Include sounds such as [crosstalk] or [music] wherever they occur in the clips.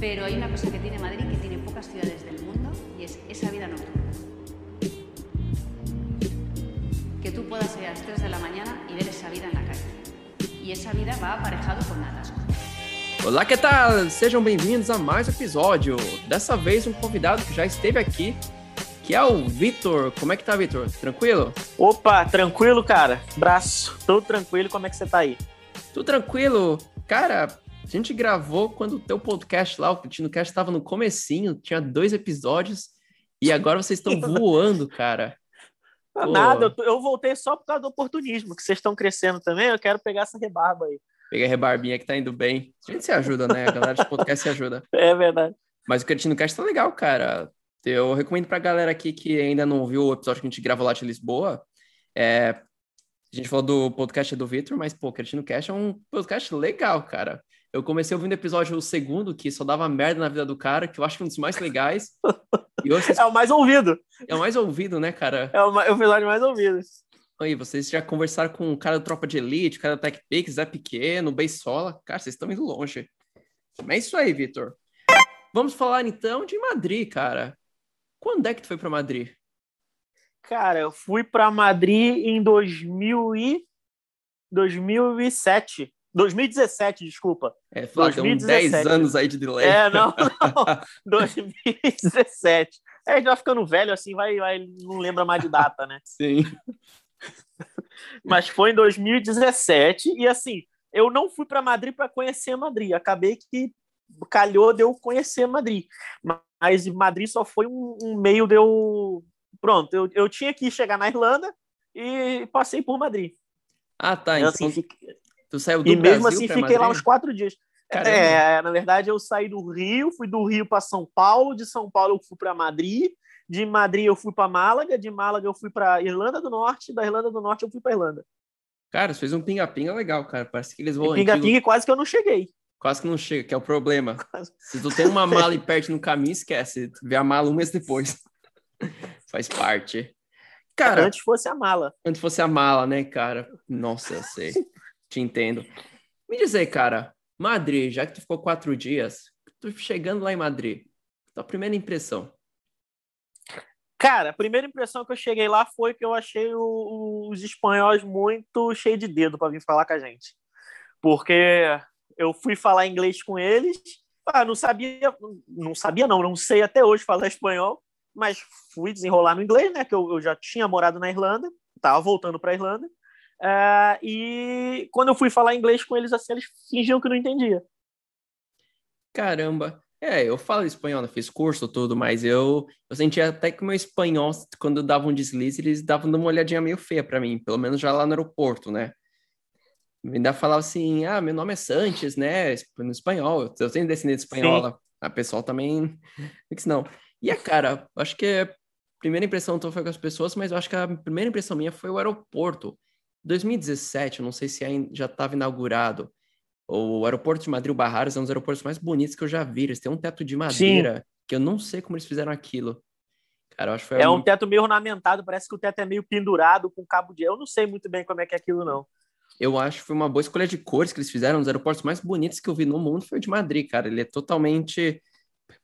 Pero hay una cosa que tiene Madrid que tiene pocas ciudades del mundo y es esa vida nocturna. Que tú puedas salir a las 3 de la mañana y ver esa vida en la calle. Y essa vida vai aparejado com atasco. Olá, que tal? Sejam bem-vindos a mais um episódio. Dessa vez um convidado que já esteve aqui, que é o Vitor. Como é que tá, Vitor? Tranquilo? Opa, tranquilo, cara. Braço, tudo tranquilo. Como é que você tá aí? Tudo tranquilo. Cara, a gente gravou quando o teu podcast lá, o Cast estava no comecinho, tinha dois episódios, e agora vocês estão [laughs] voando, cara. Pô. Nada, eu, voltei só por causa do oportunismo, que vocês estão crescendo também, eu quero pegar essa rebarba aí. Pega a rebarbinha que tá indo bem. A gente se ajuda, né? A galera de podcast se ajuda. [laughs] É verdade. Mas o Cretino Cast tá legal, cara. Eu recomendo pra galera aqui que ainda não viu o episódio que a gente gravou lá de Lisboa. É... A gente falou do podcast do Victor, mas, pô, Cretino Cast é um podcast legal, cara. Eu comecei ouvindo o episódio o segundo, que só dava merda na vida do cara, que eu acho que é um dos mais legais. [laughs] Vocês... É o mais ouvido. É o mais ouvido, né, cara? É o, episódio mais ouvido. Aí, vocês já conversaram com o cara do Tropa de Elite, o cara da TechPix, Zé Pequeno, Beisola. Cara, vocês estão indo longe. Mas é isso aí, Vitor. Vamos falar então de Madrid, cara. Quando é que tu foi para Madrid? Cara, eu fui para Madrid em 2000 e... 2007. 2017, desculpa. É, Flávio, 2017. 10 anos aí de delay. É, não, não. [laughs] 2017. É, a gente vai ficando velho assim, vai, vai, não lembra mais de data, né? [laughs] Sim. Mas foi em 2017 e assim, eu não fui para Madrid para conhecer Madrid. Acabei que calhou de eu conhecer Madrid. Mas Madrid só foi um, um meio de eu. Pronto, eu, eu tinha que chegar na Irlanda e passei por Madrid. Ah, tá. então, assim, fiquei... Tu saiu do E Brasil mesmo assim fiquei Madrid? lá uns quatro dias. Caramba. É, na verdade eu saí do Rio, fui do Rio para São Paulo, de São Paulo eu fui para Madrid, de Madrid eu fui para Málaga, de Málaga eu fui para Irlanda do Norte, da Irlanda do Norte eu fui para Irlanda. Cara, você fez um pinga-pinga legal, cara. Parece que eles vão. Pinga-pinga quase que eu não cheguei. Quase que não chega, que é o problema. [laughs] Se tu tem uma [laughs] mala e perde no caminho, esquece. Tu vê a mala um mês depois. [laughs] Faz parte. Cara, antes fosse a mala. Antes fosse a mala, né, cara? Nossa, eu sei. Te entendo. Me diz aí, cara, Madrid, já que tu ficou quatro dias, tu chegando lá em Madrid, tua primeira impressão? Cara, a primeira impressão que eu cheguei lá foi que eu achei o, os espanhóis muito cheios de dedo para vir falar com a gente. Porque eu fui falar inglês com eles, ah, não sabia, não sabia não, não sei até hoje falar [laughs] espanhol, mas fui desenrolar no inglês, né? Que eu, eu já tinha morado na Irlanda, estava voltando para a Irlanda. Uh, e quando eu fui falar inglês com eles, assim, eles fingiam que não entendia. Caramba. É, eu falo espanhol, eu fiz curso tudo, mas eu, eu sentia até que meu espanhol, quando dava um deslize, eles davam uma olhadinha meio feia para mim, pelo menos já lá no aeroporto, né? Ainda falava assim, ah, meu nome é Sanches, né? No espanhol, eu tenho descendente espanhola. A pessoal também, [laughs] não. E a cara, acho que a primeira impressão então foi com as pessoas, mas eu acho que a primeira impressão minha foi o aeroporto. 2017, eu não sei se já estava inaugurado, o aeroporto de Madrid, o Barraras, é um dos aeroportos mais bonitos que eu já vi. Eles têm um teto de madeira, Sim. que eu não sei como eles fizeram aquilo. Cara, eu acho que foi é um teto meio ornamentado, parece que o teto é meio pendurado com cabo de... Eu não sei muito bem como é que é aquilo, não. Eu acho que foi uma boa escolha de cores que eles fizeram. Um dos aeroportos mais bonitos que eu vi no mundo foi o de Madrid, cara. Ele é totalmente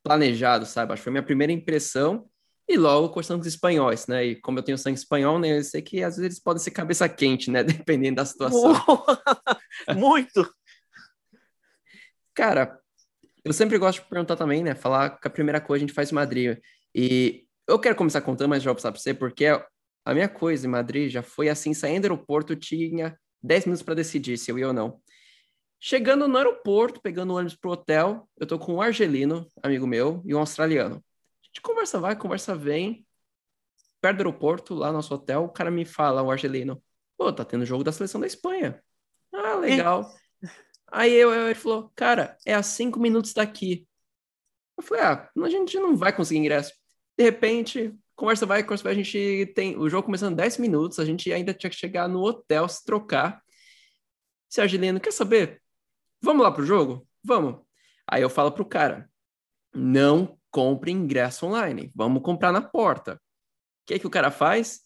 planejado, sabe? Acho que foi a minha primeira impressão. E logo questão dos espanhóis, né? E como eu tenho sangue espanhol, né? Eu sei que às vezes eles podem ser cabeça quente, né? [laughs] Dependendo da situação. [laughs] Muito! Cara, eu sempre gosto de perguntar também, né? Falar que a primeira coisa a gente faz em Madrid. E eu quero começar contando, mas já vou passar pra você, porque a minha coisa em Madrid já foi assim, saindo do aeroporto, tinha 10 minutos para decidir se eu ia ou não. Chegando no aeroporto, pegando o ônibus pro hotel, eu tô com um argelino, amigo meu, e um australiano gente conversa vai, conversa vem. Perto do aeroporto, lá no nosso hotel, o cara me fala, o argelino, pô, tá tendo jogo da seleção da Espanha. Ah, legal. Aí eu, eu, ele falou, cara, é a cinco minutos daqui. Eu falei, ah, a gente não vai conseguir ingresso. De repente, conversa vai, conversa vai, a gente tem o jogo começando 10 minutos, a gente ainda tinha que chegar no hotel, se trocar. Se Argelino, quer saber? Vamos lá pro jogo? Vamos. Aí eu falo pro cara, não compre ingresso online. Vamos comprar na porta. O que, é que o cara faz?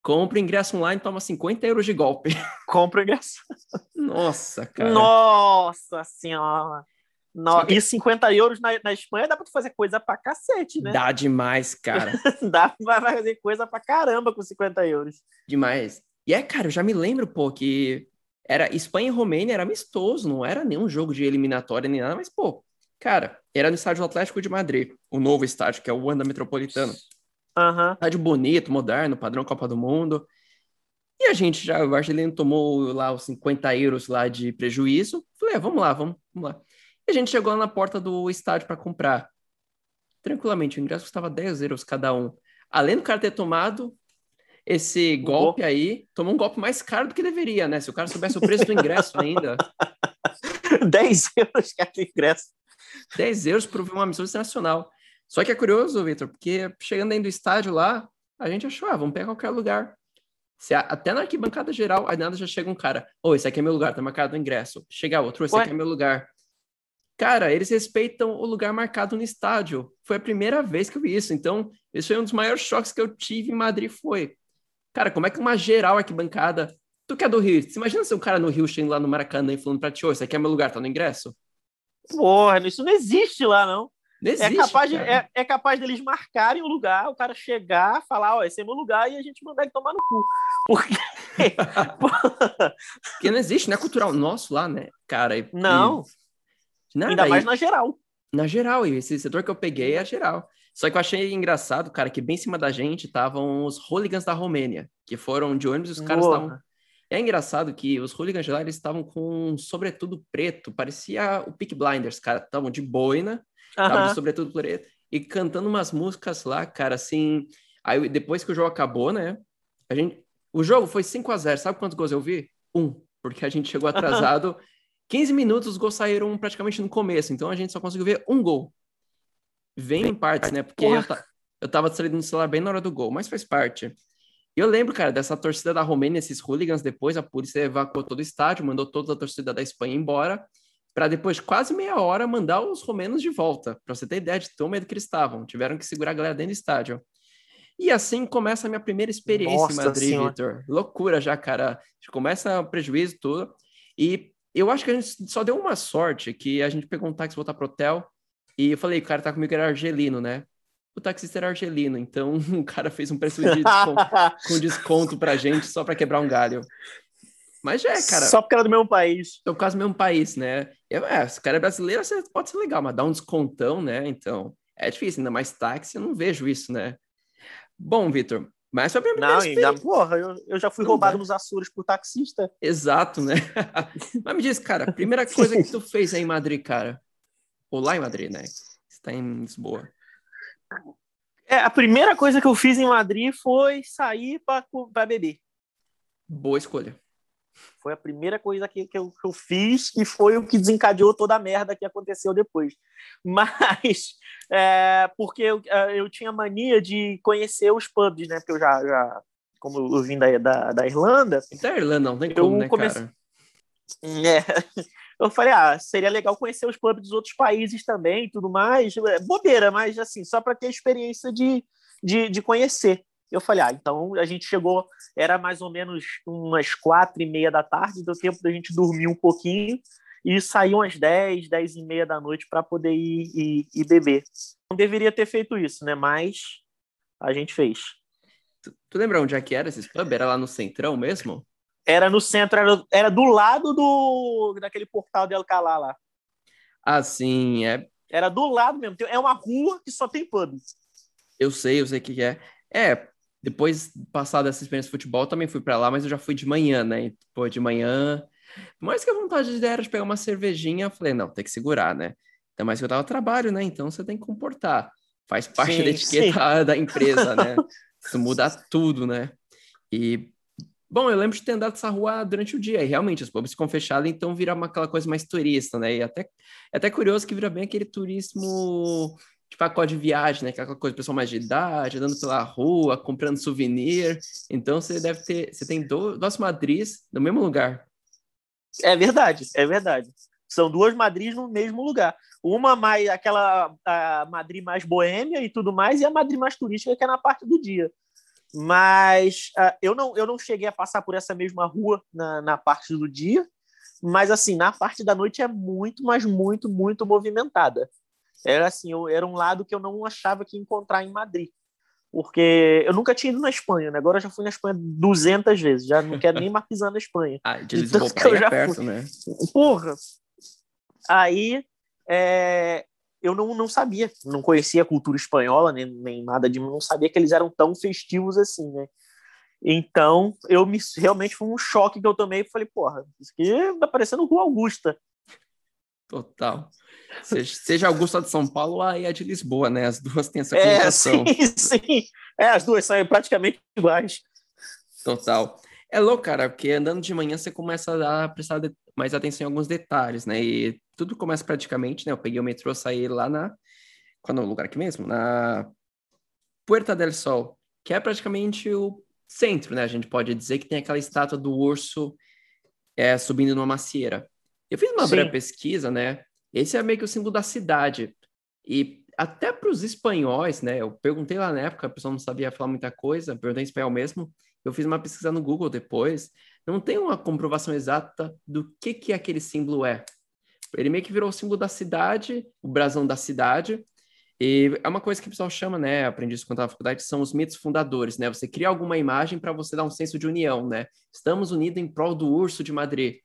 Compra ingresso online, toma 50 euros de golpe. [laughs] Compra ingresso. Nossa, cara. Nossa senhora. Que... E 50 euros na, na Espanha dá pra tu fazer coisa pra cacete, né? Dá demais, cara. [laughs] dá pra fazer coisa pra caramba com 50 euros. Demais. E é, cara, eu já me lembro, pô, que era Espanha e Romênia, era amistoso, não era nenhum jogo de eliminatória nem nada, mas, pô, cara, era no estádio Atlético de Madrid, o novo estádio, que é o Wanda Metropolitano. Uhum. Estádio bonito, moderno, padrão Copa do Mundo. E a gente já, o argelino tomou lá os 50 euros lá de prejuízo. Falei, é, vamos lá, vamos, vamos lá. E a gente chegou lá na porta do estádio para comprar. Tranquilamente, o ingresso custava 10 euros cada um. Além do cara ter tomado esse golpe aí, tomou um golpe mais caro do que deveria, né? Se o cara soubesse o preço do ingresso ainda. [laughs] 10 euros cada ingresso. 10 euros por uma missão internacional. Só que é curioso, Vitor, porque chegando dentro do estádio lá, a gente achou, ah, vamos pegar qualquer lugar. Se, até na arquibancada geral, aí nada já chega um cara, ô, oh, esse aqui é meu lugar, tá marcado no ingresso. Chega outro, esse Ué? aqui é meu lugar. Cara, eles respeitam o lugar marcado no estádio. Foi a primeira vez que eu vi isso. Então, esse foi um dos maiores choques que eu tive em Madrid, foi. Cara, como é que uma geral arquibancada... Tu que é do Rio, você imagina se um cara no Rio chegando lá no Maracanã e falando pra ti, ô, esse aqui é meu lugar, tá no ingresso? Porra, isso não existe lá, não. não é existe, é, capaz de, é, é, capaz deles marcarem o lugar, o cara chegar, falar, ó, esse é meu lugar, e a gente mandar ele tomar no cu. Porque... [laughs] Porque não existe, não é cultural nosso lá, né, cara? E, não. E Nada, Ainda mais na geral. Na geral, e esse setor que eu peguei é a geral. Só que eu achei engraçado, cara, que bem em cima da gente estavam os hooligans da Romênia, que foram de ônibus e os caras estavam. É engraçado que os hooligans lá eles estavam com um sobretudo preto, parecia o Peak Blinders, cara, estavam de boina, estavam uh -huh. de sobretudo preto e cantando umas músicas lá, cara, assim. Aí depois que o jogo acabou, né? A gente, o jogo foi 5 a 0. Sabe quantos gols eu vi? Um, porque a gente chegou atrasado 15 minutos os gols saíram praticamente no começo, então a gente só conseguiu ver um gol. Vem em partes, né? Porque eu, eu tava distraído no celular bem na hora do gol, mas faz parte. E eu lembro, cara, dessa torcida da Romênia, esses hooligans, depois a polícia evacuou todo o estádio, mandou toda a torcida da Espanha embora, para depois, quase meia hora, mandar os romenos de volta. Para você ter ideia de tão medo que eles estavam. Tiveram que segurar a galera dentro do estádio. E assim começa a minha primeira experiência Nossa em Madrid, Vitor. Loucura já, cara. Começa o prejuízo tudo. E eu acho que a gente só deu uma sorte que a gente pegou um táxi voltar pro hotel e eu falei, o cara tá comigo era argelino, né? O taxista era argelino, então [laughs] o cara fez um preço de desconto, [laughs] com desconto pra gente só pra quebrar um galho. Mas já é, cara. Só porque era do mesmo país. É o caso do mesmo país, né? Eu, é, se o cara é brasileiro, pode ser legal, mas dá um descontão, né? Então, é difícil, ainda mais táxi, eu não vejo isso, né? Bom, Vitor, mas foi a minha Não, ainda, porra, eu, eu já fui roubado nos Açores por taxista. Exato, né? [laughs] Mas me diz, cara, a primeira coisa que tu fez aí em Madrid, cara, ou lá em Madrid, né? Você tá em Lisboa. É, a primeira coisa que eu fiz em Madrid foi sair para beber. Boa escolha. Foi a primeira coisa que, que, eu, que eu fiz e foi o que desencadeou toda a merda que aconteceu depois. [laughs] Mas, é, porque eu, é, eu tinha mania de conhecer os pubs, né? Porque eu já, já como eu vim da, da, da Irlanda. Da Irlanda não tem como, né, comece... cara? É. Eu falei, ah, seria legal conhecer os pubs dos outros países também tudo mais. É, bobeira, mas assim, só para ter a experiência de, de, de conhecer. Eu falei, ah, então a gente chegou, era mais ou menos umas quatro e meia da tarde, deu tempo da gente dormir um pouquinho e sair umas dez, dez e meia da noite para poder ir, ir, ir, beber. Não deveria ter feito isso, né? Mas a gente fez. Tu, tu lembra onde é que era esse pub? Era lá no Centrão mesmo? Era no centro, era, era do lado do daquele portal de Alcalá lá. Ah, sim, é. Era do lado mesmo. É uma rua que só tem pub. Eu sei, eu sei o que é. É, depois, passada essa experiência de futebol, também fui para lá, mas eu já fui de manhã, né? Pô, de manhã. mais que a vontade era de pegar uma cervejinha, eu falei, não, tem que segurar, né? Então, mais que eu tava trabalho, né? Então você tem que comportar. Faz parte sim, da etiqueta sim. [laughs] da empresa, né? [laughs] Isso muda tudo, né? E, bom, eu lembro de ter andado essa rua durante o dia, e realmente os pubs ficam fechados, então vira uma, aquela coisa mais turista, né? E até, é até curioso que vira bem aquele turismo de pacote de viagem, né? Aquela coisa, pessoal mais de idade, andando pela rua, comprando souvenir. Então você deve ter, você tem duas Madris no mesmo lugar. É verdade, é verdade. São duas Madris no mesmo lugar. Uma mais aquela a Madrid mais boêmia e tudo mais, e a Madrid mais turística que é na parte do dia. Mas uh, eu não eu não cheguei a passar por essa mesma rua na, na parte do dia, mas assim, na parte da noite é muito, mas muito, muito movimentada. Era assim, eu, era um lado que eu não achava que ia encontrar em Madrid. Porque eu nunca tinha ido na Espanha, né? Agora eu já fui na Espanha 200 vezes, já não quero nem [laughs] mais pisar na Espanha. Ah, de Lisboa então, [laughs] eu já perto, fui. né? Porra! Aí, é, eu não, não sabia, não conhecia a cultura espanhola, nem, nem nada de não sabia que eles eram tão festivos assim, né? Então, eu me realmente foi um choque que eu tomei. Falei, porra, isso aqui tá parecendo Rua Augusta. Total. Seja, seja Augusta de São Paulo ou a de Lisboa, né? As duas têm essa é, conotação. É, [laughs] sim, sim. É, as duas são praticamente iguais. Total. É louco, cara, porque andando de manhã você começa a prestar mais atenção em alguns detalhes, né? E tudo começa praticamente, né? Eu peguei o metrô, saí lá na... Qual é o lugar aqui mesmo? Na Puerta del Sol, que é praticamente o centro, né? A gente pode dizer que tem aquela estátua do urso é, subindo numa macieira. Eu fiz uma Sim. breve pesquisa, né? Esse é meio que o símbolo da cidade. E até para os espanhóis, né? Eu perguntei lá na época, a pessoa não sabia falar muita coisa, perguntei em espanhol mesmo. Eu fiz uma pesquisa no Google depois. Não tem uma comprovação exata do que, que aquele símbolo é. Ele meio que virou o símbolo da cidade, o brasão da cidade. E é uma coisa que o pessoal chama, né? Aprendi isso quando estava na faculdade, são os mitos fundadores, né? Você cria alguma imagem para você dar um senso de união, né? Estamos unidos em prol do urso de Madrid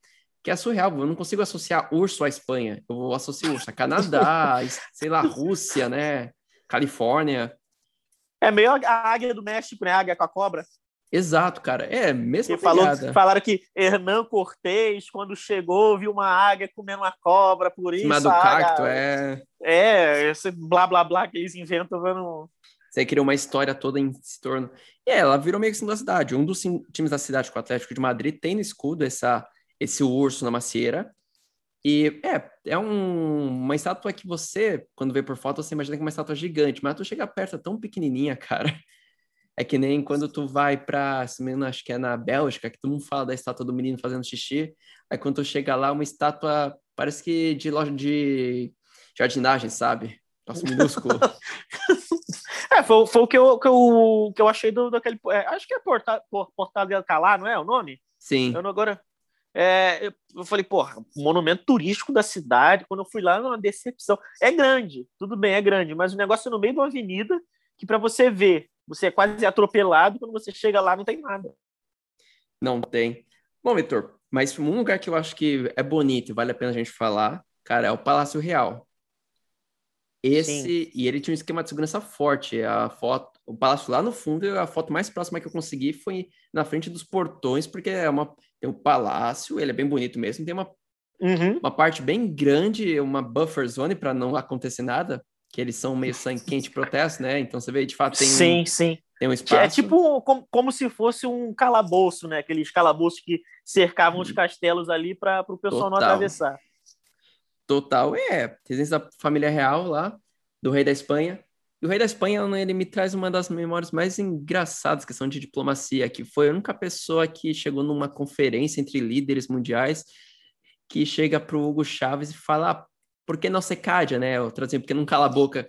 que é surreal. Eu não consigo associar urso à Espanha. Eu vou associar urso a Canadá, [laughs] sei lá, Rússia, né? Califórnia. É meio a águia do México, né? A águia com a cobra. Exato, cara. É, mesmo falou, Falaram que Hernán Cortés, quando chegou, viu uma águia comendo uma cobra, por isso. Cima do cacto, é. É, esse blá blá blá que eles inventam. Vendo... Você criou uma história toda em torno. E é, ela virou meio que da cidade. Um dos times da cidade, com o Atlético de Madrid, tem no escudo essa esse urso na macieira. E é, é um, uma estátua que você, quando vê por foto, você imagina que é uma estátua gigante, mas tu chega perto, é tão pequenininha, [laughs] cara. É que nem quando tu vai pra, se não acho que é na Bélgica, que todo mundo fala da estátua do menino fazendo xixi. Aí quando tu chega lá, uma estátua, parece que de loja de jardinagem, sabe? Nossa, minúsculo. [laughs] é, foi, foi o que eu, que eu, que eu achei do, daquele. É, acho que é Portal, Portal de Alcalá, não é o nome? Sim. Eu não, agora, é, eu falei, porra, monumento turístico da cidade. Quando eu fui lá, uma decepção. É grande, tudo bem, é grande, mas o negócio é no meio de uma avenida que para você ver, você é quase atropelado. Quando você chega lá, não tem nada. Não tem. Bom, Vitor, mas um lugar que eu acho que é bonito e vale a pena a gente falar, cara, é o Palácio Real. Esse, Sim. e ele tinha um esquema de segurança forte. A foto, o palácio lá no fundo, a foto mais próxima que eu consegui foi na frente dos portões, porque é uma, tem um palácio, ele é bem bonito mesmo, tem uma, uhum. uma parte bem grande, uma buffer zone para não acontecer nada, que eles são meio sangue quente protesto, né? Então você vê, de fato, tem sim, um, sim. Tem um é espaço. É tipo como, como se fosse um calabouço, né? Aqueles calabouços que cercavam os uhum. castelos ali para o pessoal Total. não atravessar. Total, é. Residência da família real lá, do rei da Espanha. E o rei da Espanha, ele me traz uma das memórias mais engraçadas, questão de diplomacia, que foi a única pessoa que chegou numa conferência entre líderes mundiais que chega pro Hugo Chaves e fala, ah, por que não se cádia, né? Eu traduzi, porque não cala a boca.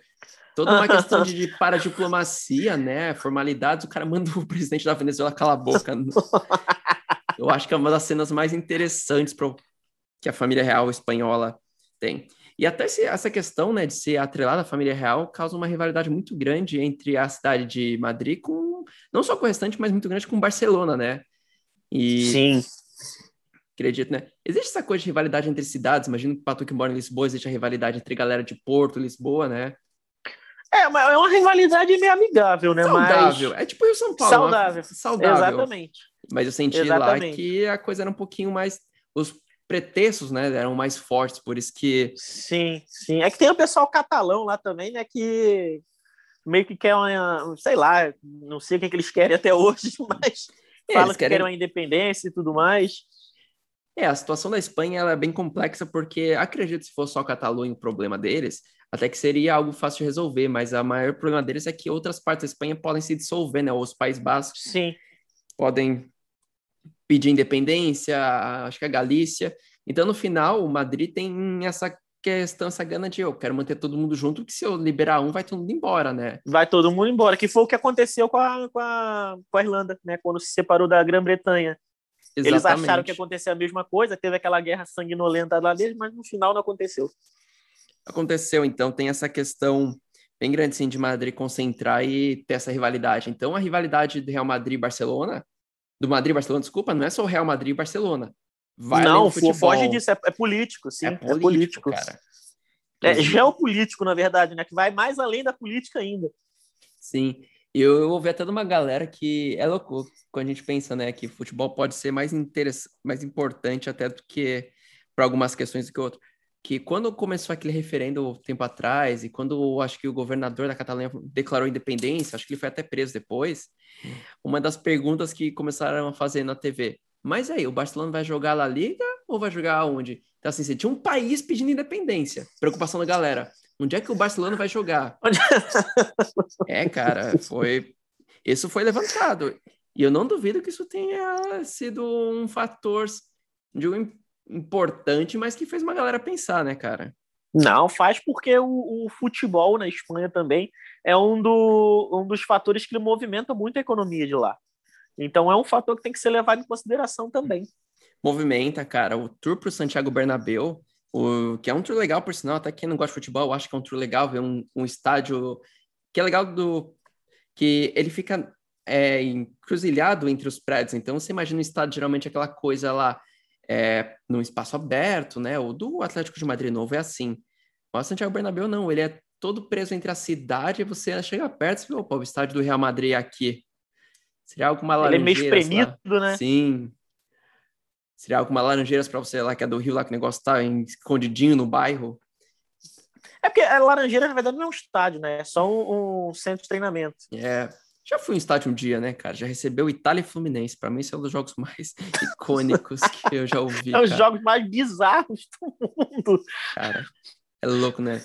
Toda uma questão de, de [laughs] paradiplomacia, né? Formalidades, o cara manda o presidente da Venezuela calar a boca. [laughs] Eu acho que é uma das cenas mais interessantes pro, que a família real espanhola tem. E até esse, essa questão né, de ser atrelada à família real causa uma rivalidade muito grande entre a cidade de Madrid com, não só com o restante, mas muito grande com Barcelona, né? E... Sim. Acredito, né? Existe essa coisa de rivalidade entre cidades. Imagino que para tu que mora em Lisboa, existe a rivalidade entre galera de Porto, Lisboa, né? É, mas é uma rivalidade meio amigável, né? Saudável. Mas... É tipo o São Paulo. Saudável. Saudável. Exatamente. Mas eu senti Exatamente. lá que a coisa era um pouquinho mais. Os pretextos, né, eram mais fortes, por isso que... Sim, sim. É que tem o pessoal catalão lá também, né, que meio que quer uma, sei lá, não sei o que, é que eles querem até hoje, [laughs] mas é, falam que querem... querem uma independência e tudo mais. É, a situação da Espanha ela é bem complexa porque acredito que se fosse só a Catalunha o problema deles, até que seria algo fácil de resolver, mas a maior problema deles é que outras partes da Espanha podem se dissolver, né? Os Países Bascos Sim. podem pedir independência, acho que a Galícia. Então, no final, o Madrid tem essa questão, essa gana de eu quero manter todo mundo junto, que se eu liberar um, vai todo mundo embora, né? Vai todo mundo embora, que foi o que aconteceu com a, com a, com a Irlanda, né? Quando se separou da Grã-Bretanha. Eles acharam que ia acontecer a mesma coisa, teve aquela guerra sanguinolenta lá deles, mas no final não aconteceu. Aconteceu, então tem essa questão bem grande sim de Madrid concentrar e ter essa rivalidade. Então a rivalidade do Real Madrid e Barcelona, do Madrid e Barcelona, desculpa, não é só o Real Madrid e Barcelona. Vai não, foge disso, é, é, político, sim, é político, é político. cara. É geopolítico, na verdade, né? Que vai mais além da política ainda. Sim. Eu, eu ouvi até de uma galera que é louco quando a gente pensa, né, que futebol pode ser mais interessante, mais importante até do que para algumas questões do que outro. Que quando começou aquele referendo tempo atrás e quando acho que o governador da Catalunha declarou independência, acho que ele foi até preso depois, uma das perguntas que começaram a fazer na TV, mas aí, o Barcelona vai jogar La Liga ou vai jogar aonde? Então, assim, você tinha um país pedindo independência. Preocupação da galera. Onde é que o Barcelona vai jogar? [laughs] é, cara, foi. Isso foi levantado. E eu não duvido que isso tenha sido um fator de um importante, mas que fez uma galera pensar, né, cara? Não, faz porque o, o, futebol na Espanha também é um, do, um dos fatores que movimenta muito a economia de lá. Então é um fator que tem que ser levado em consideração também. Movimenta, cara. O tour para o Santiago Bernabéu o, que é um tour legal, por sinal, até quem não gosta de futebol, acho que é um tour legal ver um, um estádio que é legal do que ele fica é, encruzilhado entre os prédios. Então, você imagina um estádio, geralmente aquela coisa lá é, num espaço aberto, né? O do Atlético de Madrid novo é assim. O Santiago Bernabéu não, ele é todo preso entre a cidade e você chega perto e vê, opa, o estádio do Real Madrid é aqui. Seria alguma. Ele é meio espremido, né? Sim. Seria alguma laranjeiras para você lá, que é do Rio, lá que o negócio tá escondidinho no bairro? É porque a Laranjeira, na verdade, não é um estádio, né? É só um, um centro de treinamento. É. Já fui em estádio um dia, né, cara? Já recebeu Itália e Fluminense. Para mim, esse é um dos jogos mais [laughs] icônicos que eu já ouvi. [laughs] É um dos jogos mais bizarros do mundo. Cara, é louco, né?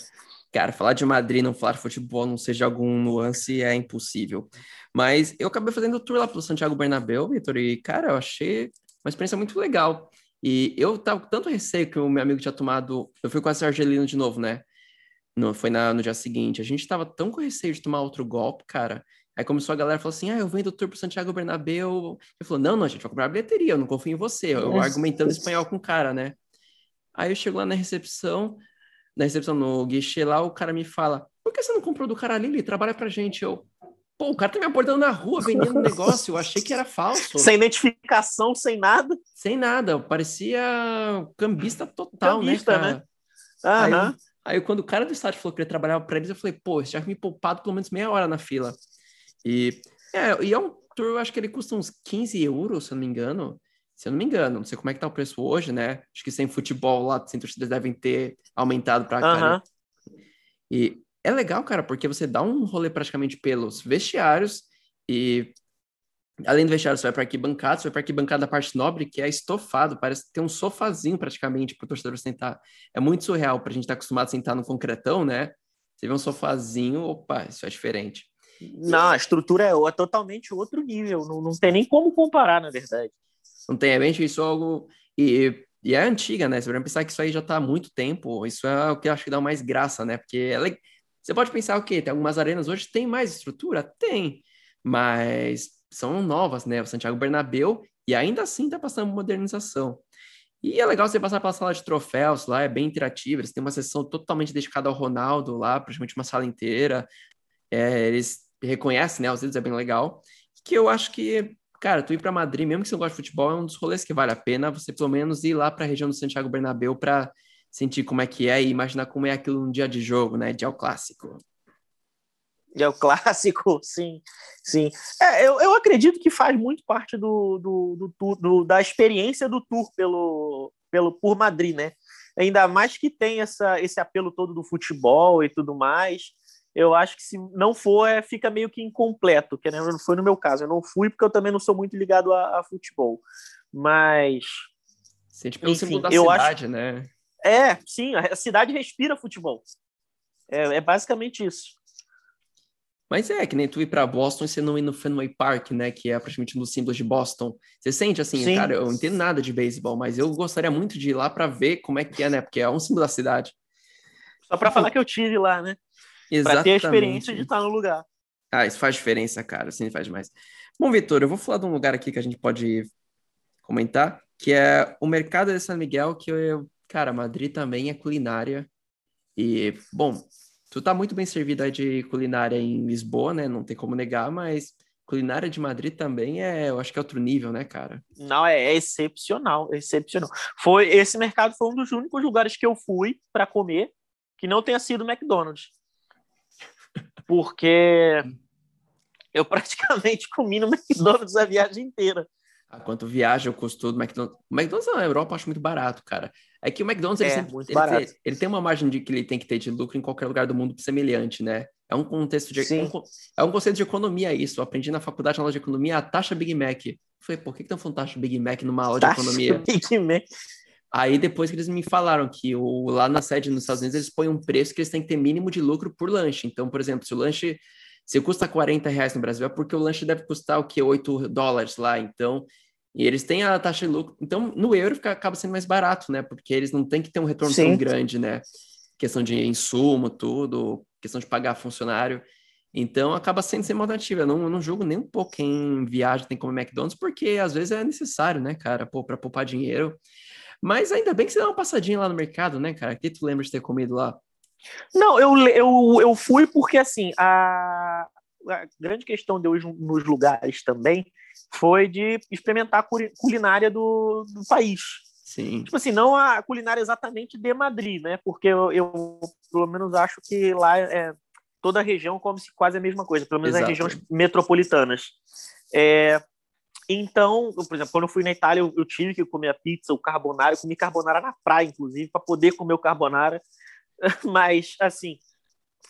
Cara, falar de Madrid não falar de futebol, não seja algum nuance, é impossível. Mas eu acabei fazendo o tour lá pelo Santiago Bernabéu, Vitor, e, cara, eu achei uma experiência muito legal. E eu tava com tanto receio que o meu amigo tinha tomado. Eu fui com a Argelino de novo, né? No, foi na, no dia seguinte. A gente tava tão com receio de tomar outro golpe, cara. Aí começou a galera falou assim: ah, eu venho do tour pro Santiago Bernabéu. Ele falou: não, não, a gente vai comprar a bilheteria, eu não confio em você. Eu argumentando espanhol com o cara, né? Aí eu chego lá na recepção, na recepção, no guichê lá, o cara me fala: por que você não comprou do cara ali? Ele trabalha pra gente. Eu, Pô, o cara tá me abordando na rua vendendo um [laughs] negócio, eu achei que era falso. Sem identificação, sem nada. Sem nada, parecia cambista total, né, cambista, né, cara? Né? Uhum. Aí, aí, quando o cara do estádio falou que ele trabalhava para eles, eu falei, pô, já me poupado pelo menos meia hora na fila. E é, e é um tour, eu acho que ele custa uns 15 euros, se eu não me engano. Se eu não me engano, não sei como é que tá o preço hoje, né? Acho que sem futebol lá, sem torcidas devem ter aumentado para. Uhum. E é legal, cara, porque você dá um rolê praticamente pelos vestiários e além do vestiário, você vai para arquibancada, você vai para arquibancada da parte nobre, que é estofado, parece ter um sofazinho praticamente para o torcedor sentar. É muito surreal para a gente estar tá acostumado a sentar no concretão, né? Você vê um sofazinho, opa, isso é diferente. Não, a estrutura é, é totalmente outro nível, não, não tem nem como comparar, na verdade. Não tem, é bem isso é algo. E, e é antiga, né? Você vai pensar que isso aí já está há muito tempo, isso é o que eu acho que dá mais graça, né? Porque é legal você pode pensar, o quê? Tem algumas arenas hoje tem mais estrutura? Tem, mas são novas, né? O Santiago Bernabéu, e ainda assim está passando modernização. E é legal você passar pela sala de troféus lá, é bem interativo, eles têm uma sessão totalmente dedicada ao Ronaldo lá, praticamente uma sala inteira. É, eles reconhecem, né, os dedos é bem legal. Que eu acho que, cara, tu ir para Madrid, mesmo que você não goste de futebol, é um dos rolês que vale a pena você pelo menos ir lá para a região do Santiago Bernabéu para sentir como é que é e imaginar como é aquilo um dia de jogo, né? De ao clássico. De ao clássico, [laughs] sim, sim. É, eu, eu acredito que faz muito parte do, do, do, do, da experiência do tour pelo, pelo por Madrid, né? Ainda mais que tem essa, esse apelo todo do futebol e tudo mais. Eu acho que se não for, é, fica meio que incompleto, que não foi no meu caso. Eu não fui porque eu também não sou muito ligado a, a futebol. Mas. Sente pelo Enfim, símbolo da cidade, acho... né? É, sim, a cidade respira futebol. É, é basicamente isso. Mas é, que nem tu ir para Boston e você não ir no Fenway Park, né? Que é praticamente um dos símbolos de Boston. Você sente assim, Sim. cara, eu não entendo nada de beisebol, mas eu gostaria muito de ir lá para ver como é que é, né? Porque é um símbolo da cidade. Só para falar que eu tive lá, né? Exatamente. Pra ter a experiência de estar no lugar. Ah, isso faz diferença, cara. Assim faz demais. Bom, Vitor, eu vou falar de um lugar aqui que a gente pode comentar, que é o mercado de São Miguel, que eu, cara, Madrid também é culinária. E, bom, tu tá muito bem servida de culinária em Lisboa, né? Não tem como negar, mas culinária de Madrid também é, eu acho que é outro nível, né, cara? Não, é, é excepcional, é excepcional. Foi esse mercado foi um dos únicos lugares que eu fui para comer que não tenha sido McDonald's. Porque [laughs] eu praticamente comi no McDonald's a viagem inteira. Ah, quanto viaja o custo do McDonald's. O McDonald's na Europa eu acho muito barato, cara. É que o McDonald's ele, É, sempre- muito ele tem, ele tem uma margem de que ele tem que ter de lucro em qualquer lugar do mundo semelhante, né? É um contexto de Sim. um é um conceito de economia isso. Eu aprendi na faculdade na aula de economia a taxa Big Mac. Eu falei, por que que estão falando taxa Big Mac numa aula de Taxa economia? [laughs] Big Mac. Aí depois que eles me falaram que o, lá na sede nos Estados Unidos eles põem um preço que eles têm que ter mínimo de lucro por lanche. Então, por exemplo, se o lanche se custa 40 reais no Brasil, é porque o lanche deve custar o quê? 8 dólares lá. Então, e eles têm a taxa de lucro. Então, no euro fica, acaba sendo mais barato, né? Porque eles não têm que ter um retorno tão Sim. grande, né? Questão de insumo, tudo, questão de pagar funcionário. Então, acaba sendo sem alternativa. Eu não, eu não julgo nem um pouco quem viaja tem como McDonald's, porque às vezes é necessário, né, cara? Pô, para poupar dinheiro. Mas ainda bem que você dá uma passadinha lá no mercado, né, cara? O que tu lembra de ter comido lá? Não, eu, eu, eu fui porque, assim, a, a grande questão de eu ir nos lugares também foi de experimentar a culinária do, do país. Sim. Tipo assim, não a culinária exatamente de Madrid, né? Porque eu, eu pelo menos, acho que lá é, toda a região come-se quase a mesma coisa, pelo menos nas Exato. regiões metropolitanas. É, então, eu, por exemplo, quando eu fui na Itália, eu, eu tive que comer a pizza, o carbonara, eu comi carbonara na praia, inclusive, para poder comer o carbonara. [laughs] Mas, assim,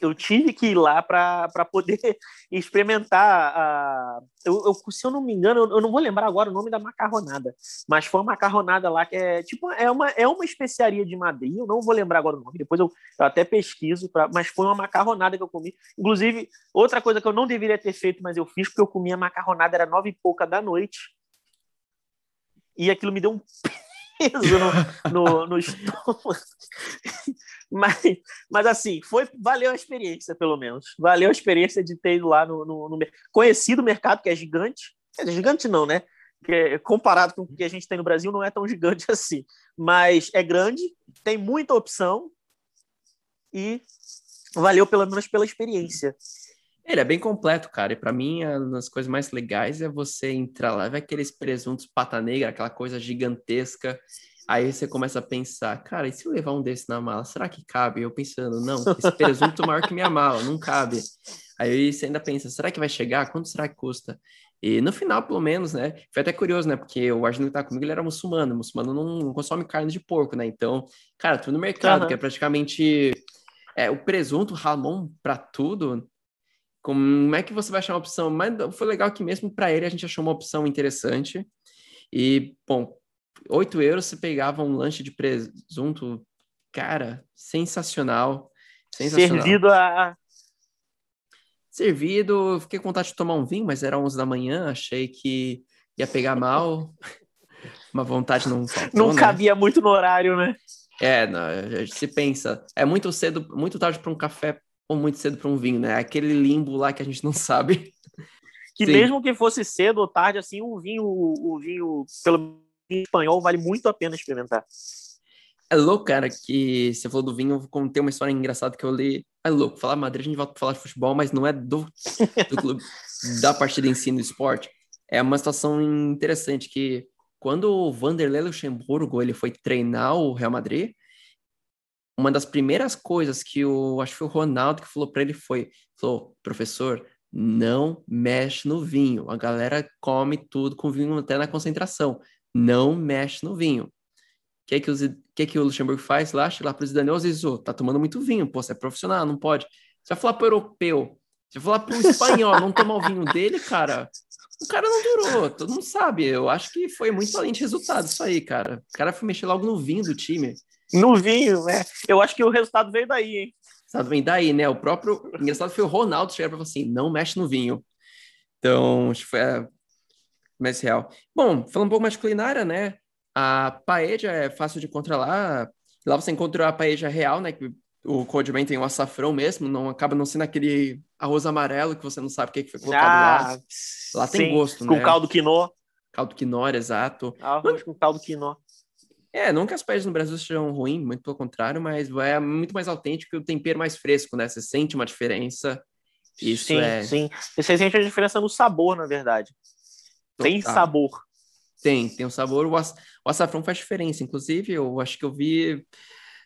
eu tive que ir lá para poder [laughs] experimentar. A... Eu, eu, se eu não me engano, eu, eu não vou lembrar agora o nome da macarronada, mas foi uma macarronada lá que é tipo é uma, é uma especiaria de Madrid. Eu não vou lembrar agora o nome, depois eu, eu até pesquiso, pra... mas foi uma macarronada que eu comi. Inclusive, outra coisa que eu não deveria ter feito, mas eu fiz porque eu comi a macarronada, era nove e pouca da noite. E aquilo me deu um peso no, no, no estômago. [laughs] Mas, mas assim, foi, valeu a experiência, pelo menos. Valeu a experiência de ter ido lá no, no, no conhecido mercado, que é gigante. É gigante não, né? Que, comparado com o que a gente tem no Brasil, não é tão gigante [laughs] assim. Mas é grande, tem muita opção e valeu pelo menos pela experiência. Ele é bem completo, cara. E pra mim, uma das coisas mais legais é você entrar lá, ver aqueles presuntos pata negra, aquela coisa gigantesca. Aí você começa a pensar, cara, e se eu levar um desse na mala, será que cabe? Eu pensando, não, esse presunto maior que minha mala, não cabe. Aí você ainda pensa, será que vai chegar? Quanto será que custa? E no final, pelo menos, né? Foi até curioso, né? Porque o argentino que tá comigo, ele era muçulmano. O muçulmano não, não consome carne de porco, né? Então, cara, tudo no mercado, Aham. que é praticamente é, o presunto, ramon pra tudo. Como é que você vai achar uma opção? Mas foi legal que mesmo para ele a gente achou uma opção interessante. E, bom, 8 euros você pegava um lanche de presunto, cara, sensacional. Sensacional. Servido a. Servido, fiquei com vontade de tomar um vinho, mas era 11 da manhã, achei que ia pegar mal. [laughs] Uma vontade não faltou, Não né? cabia muito no horário, né? É, não, se pensa, é muito cedo, muito tarde para um café ou muito cedo para um vinho, né? Aquele limbo lá que a gente não sabe. [laughs] Que Sim. mesmo que fosse cedo ou tarde, assim, o vinho, o vinho, pelo espanhol, vale muito a pena experimentar. É louco, cara, que você falou do vinho, eu vou contar uma história engraçada que eu li. É louco, falar Madrid, a gente volta pra falar de futebol, mas não é do, do clube, [laughs] da partida em si do esporte. É uma situação interessante que quando o Vanderlei Luxemburgo ele foi treinar o Real Madrid, uma das primeiras coisas que o acho que foi o Ronaldo que falou para ele foi, falou, professor, não mexe no vinho. A galera come tudo com vinho até na concentração. Não mexe no vinho. O que, que, o que, que o Luxemburgo faz lá? Chega lá pro Zidane, ô Zizou, tá tomando muito vinho, pô, você é profissional, não pode. Você vai falar pro europeu, você vai falar pro espanhol, não tomar o vinho dele, cara, o cara não durou, todo mundo sabe. Eu acho que foi muito além de resultado isso aí, cara. O cara foi mexer logo no vinho do time. No vinho, né? Eu acho que o resultado veio daí, hein? Sabe, vem daí, né? O próprio. o Engraçado foi o Ronaldo chegar para falar assim: não mexe no vinho. Então, acho que foi a mais real. Bom, falando um pouco mais de culinária, né? A paella é fácil de encontrar lá. Lá você encontra a paella real, né? Que o condimento tem o açafrão mesmo, não acaba não sendo aquele arroz amarelo que você não sabe o que que foi colocado lá. Ah, Lá tem sim, gosto, com né? caldo quinô. caldo quinoa, exato. Arroz com caldo quinoa. É, não que as paellas no Brasil sejam ruins, muito pelo contrário, mas é muito mais autêntico e o tempero mais fresco, né? Você sente uma diferença. Isso sim, é... sim. Você sente a diferença no sabor, na verdade. Tem Total. sabor. Tem, tem um sabor. O, aç- o açafrão faz diferença. Inclusive, eu acho que eu vi.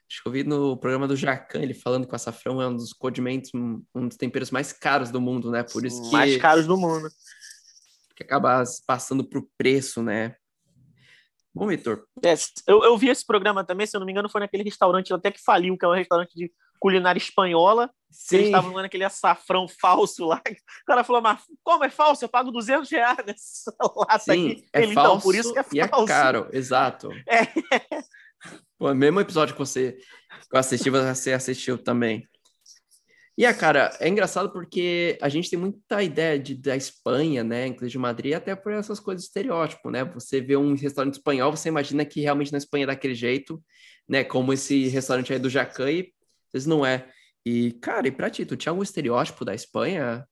Acho que eu vi no programa do Jacan, ele falando que o açafrão é um dos condimentos, um, um dos temperos mais caros do mundo, né? Por isso que, Mais caros do mundo. que acaba passando pro preço, né? Bom, Vitor, É, eu, eu vi esse programa também, se eu não me engano, foi naquele restaurante até que faliu, que é um restaurante de culinária espanhola. Eles sim, estavam usando aquele açafrão falso lá. O cara falou, mas como é falso? Eu pago 200 reais nessa lata sim, aqui. é Ele, falso então, por isso que é e é falso. caro, exato. É. Pô, mesmo episódio que você que eu assisti, você assistiu também. E, é, cara, é engraçado porque a gente tem muita ideia de, da Espanha, né, inclusive de Madrid, até por essas coisas de estereótipo, né? Você vê um restaurante espanhol, você imagina que realmente na Espanha é daquele jeito, né? Como esse restaurante aí do Jacan, e às não é. E, cara, e pra ti, tu tinha algum estereótipo da Espanha?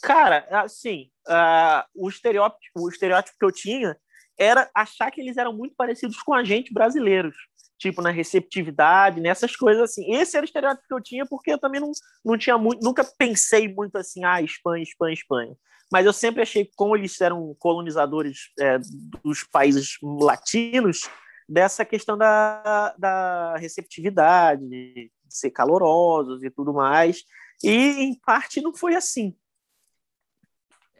Cara, assim, ah, o, estereótipo, o estereótipo que eu tinha era achar que eles eram muito parecidos com a gente brasileiros. Tipo, na receptividade, nessas coisas assim. Esse era o estereótipo que eu tinha, porque eu também não, não tinha muito, nunca pensei muito assim, ah, Espanha, Espanha, Espanha. Mas eu sempre achei que, como eles eram colonizadores é, dos países latinos, dessa questão da, da receptividade, de ser calorosos e tudo mais. E, em parte, não foi assim.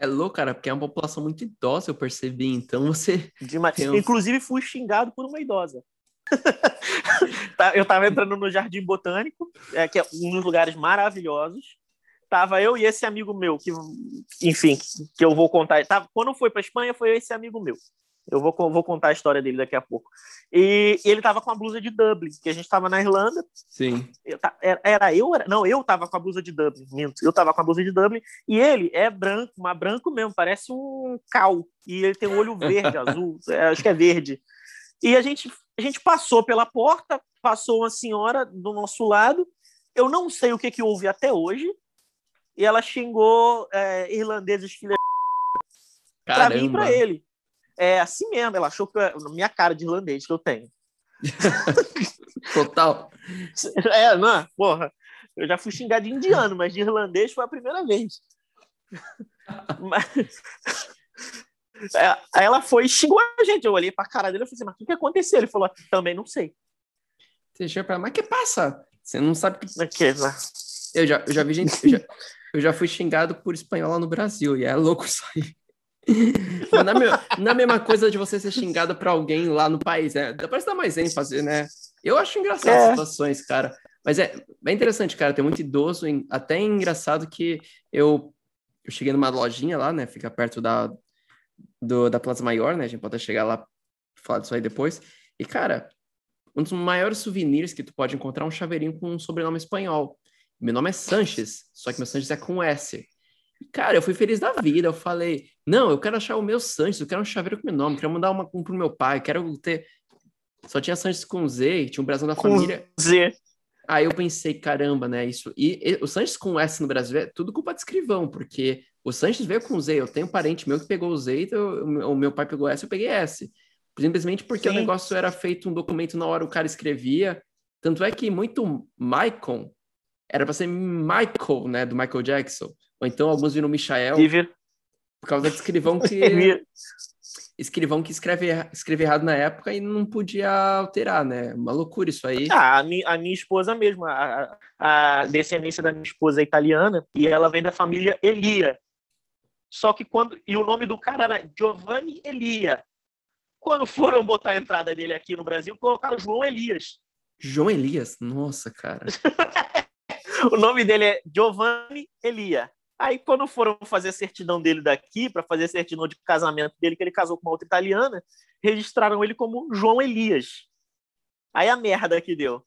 É louco, cara, porque é uma população muito idosa, eu percebi. Então você. Demais. [laughs] Inclusive, fui xingado por uma idosa. [laughs] Tá, eu estava entrando no Jardim Botânico, é, que é um dos lugares maravilhosos. Tava eu e esse amigo meu, que, enfim, que eu vou contar. Tava, quando foi para Espanha, foi esse amigo meu. Eu vou, vou contar a história dele daqui a pouco. E ele estava com a blusa de Dublin, que a gente estava na Irlanda. Sim. Eu era, era eu? Era, não, eu tava com a blusa de Dublin, minto. Eu tava com a blusa de Dublin e ele é branco, mas branco mesmo, parece um cal. E ele tem um olho verde, [laughs] azul, é, acho que é verde. E a gente, a gente passou pela porta, passou uma senhora do nosso lado. Eu não sei o que, que houve até hoje. E ela xingou é, irlandeses filha [laughs] pra mim e pra Caramba. ele. É assim mesmo, ela achou que eu- minha cara de irlandês que eu tenho. [laughs] Total. É, não, porra. Eu já fui xingar de indiano, mas de irlandês foi a primeira vez. [laughs] Mas- É, Aí ela foi e xingou a gente. Eu olhei pra cara dele e falei assim, mas o que, que aconteceu? Ele falou, também não sei. Você chega pra ela, mas que passa? Você não sabe que. Aqui, né? Eu já, eu já vi gente. Eu já, eu já fui xingado por espanhol lá no Brasil, e é louco isso aí. [laughs] Mas não é, me- não é a mesma coisa de você ser xingado pra alguém lá no país, né? Depois dá mais ênfase, né? Eu acho engraçado as É. situações, cara. Mas é, é interessante, cara. Tem muito idoso, até é engraçado que eu, eu cheguei numa lojinha lá, né? Fica perto da, do, da Plaza Maior, né? A gente pode chegar lá e falar disso aí depois. E, cara, um dos maiores souvenirs que tu pode encontrar é um chaveirinho com um sobrenome espanhol. Meu nome é Sanches, só que meu Sanches é com S. Cara, eu fui feliz da vida. Eu falei, não, eu quero achar o meu Sanches, eu quero um chaveiro com meu nome, quero mandar uma, um pro meu pai, quero ter. Só tinha Sanches com Z, tinha um brasão da Com família. Z. Aí eu pensei, caramba, né? Isso. E, e o Sanches com S no Brasil é tudo culpa de escrivão, porque o Sanches veio com Z. Eu tenho um parente meu que pegou o Z, então o meu- o pai pegou S, eu peguei S. Simplesmente porque o Sim. negócio era feito um documento na hora o cara escrevia. Tanto é que muito Michael era para ser Michael, né? Do Michael Jackson. Ou então alguns viram Michael, por causa de escrivão que [laughs] escrivão que escreve, escreve errado na época e não podia alterar, né? Uma loucura isso aí. Ah, a, mi- a minha esposa mesmo, a, a- descendência da minha esposa é italiana e ela vem da família Elia. Só que quando. E o nome do cara era Giovanni Elia. Quando foram botar a entrada dele aqui no Brasil, colocaram João Elias. João Elias, nossa, cara. [laughs] O nome dele é Giovanni Elia. Aí, quando foram fazer a certidão dele daqui, para fazer a certidão de casamento dele, que ele casou com uma outra italiana, registraram ele como João Elias. Aí a merda que deu.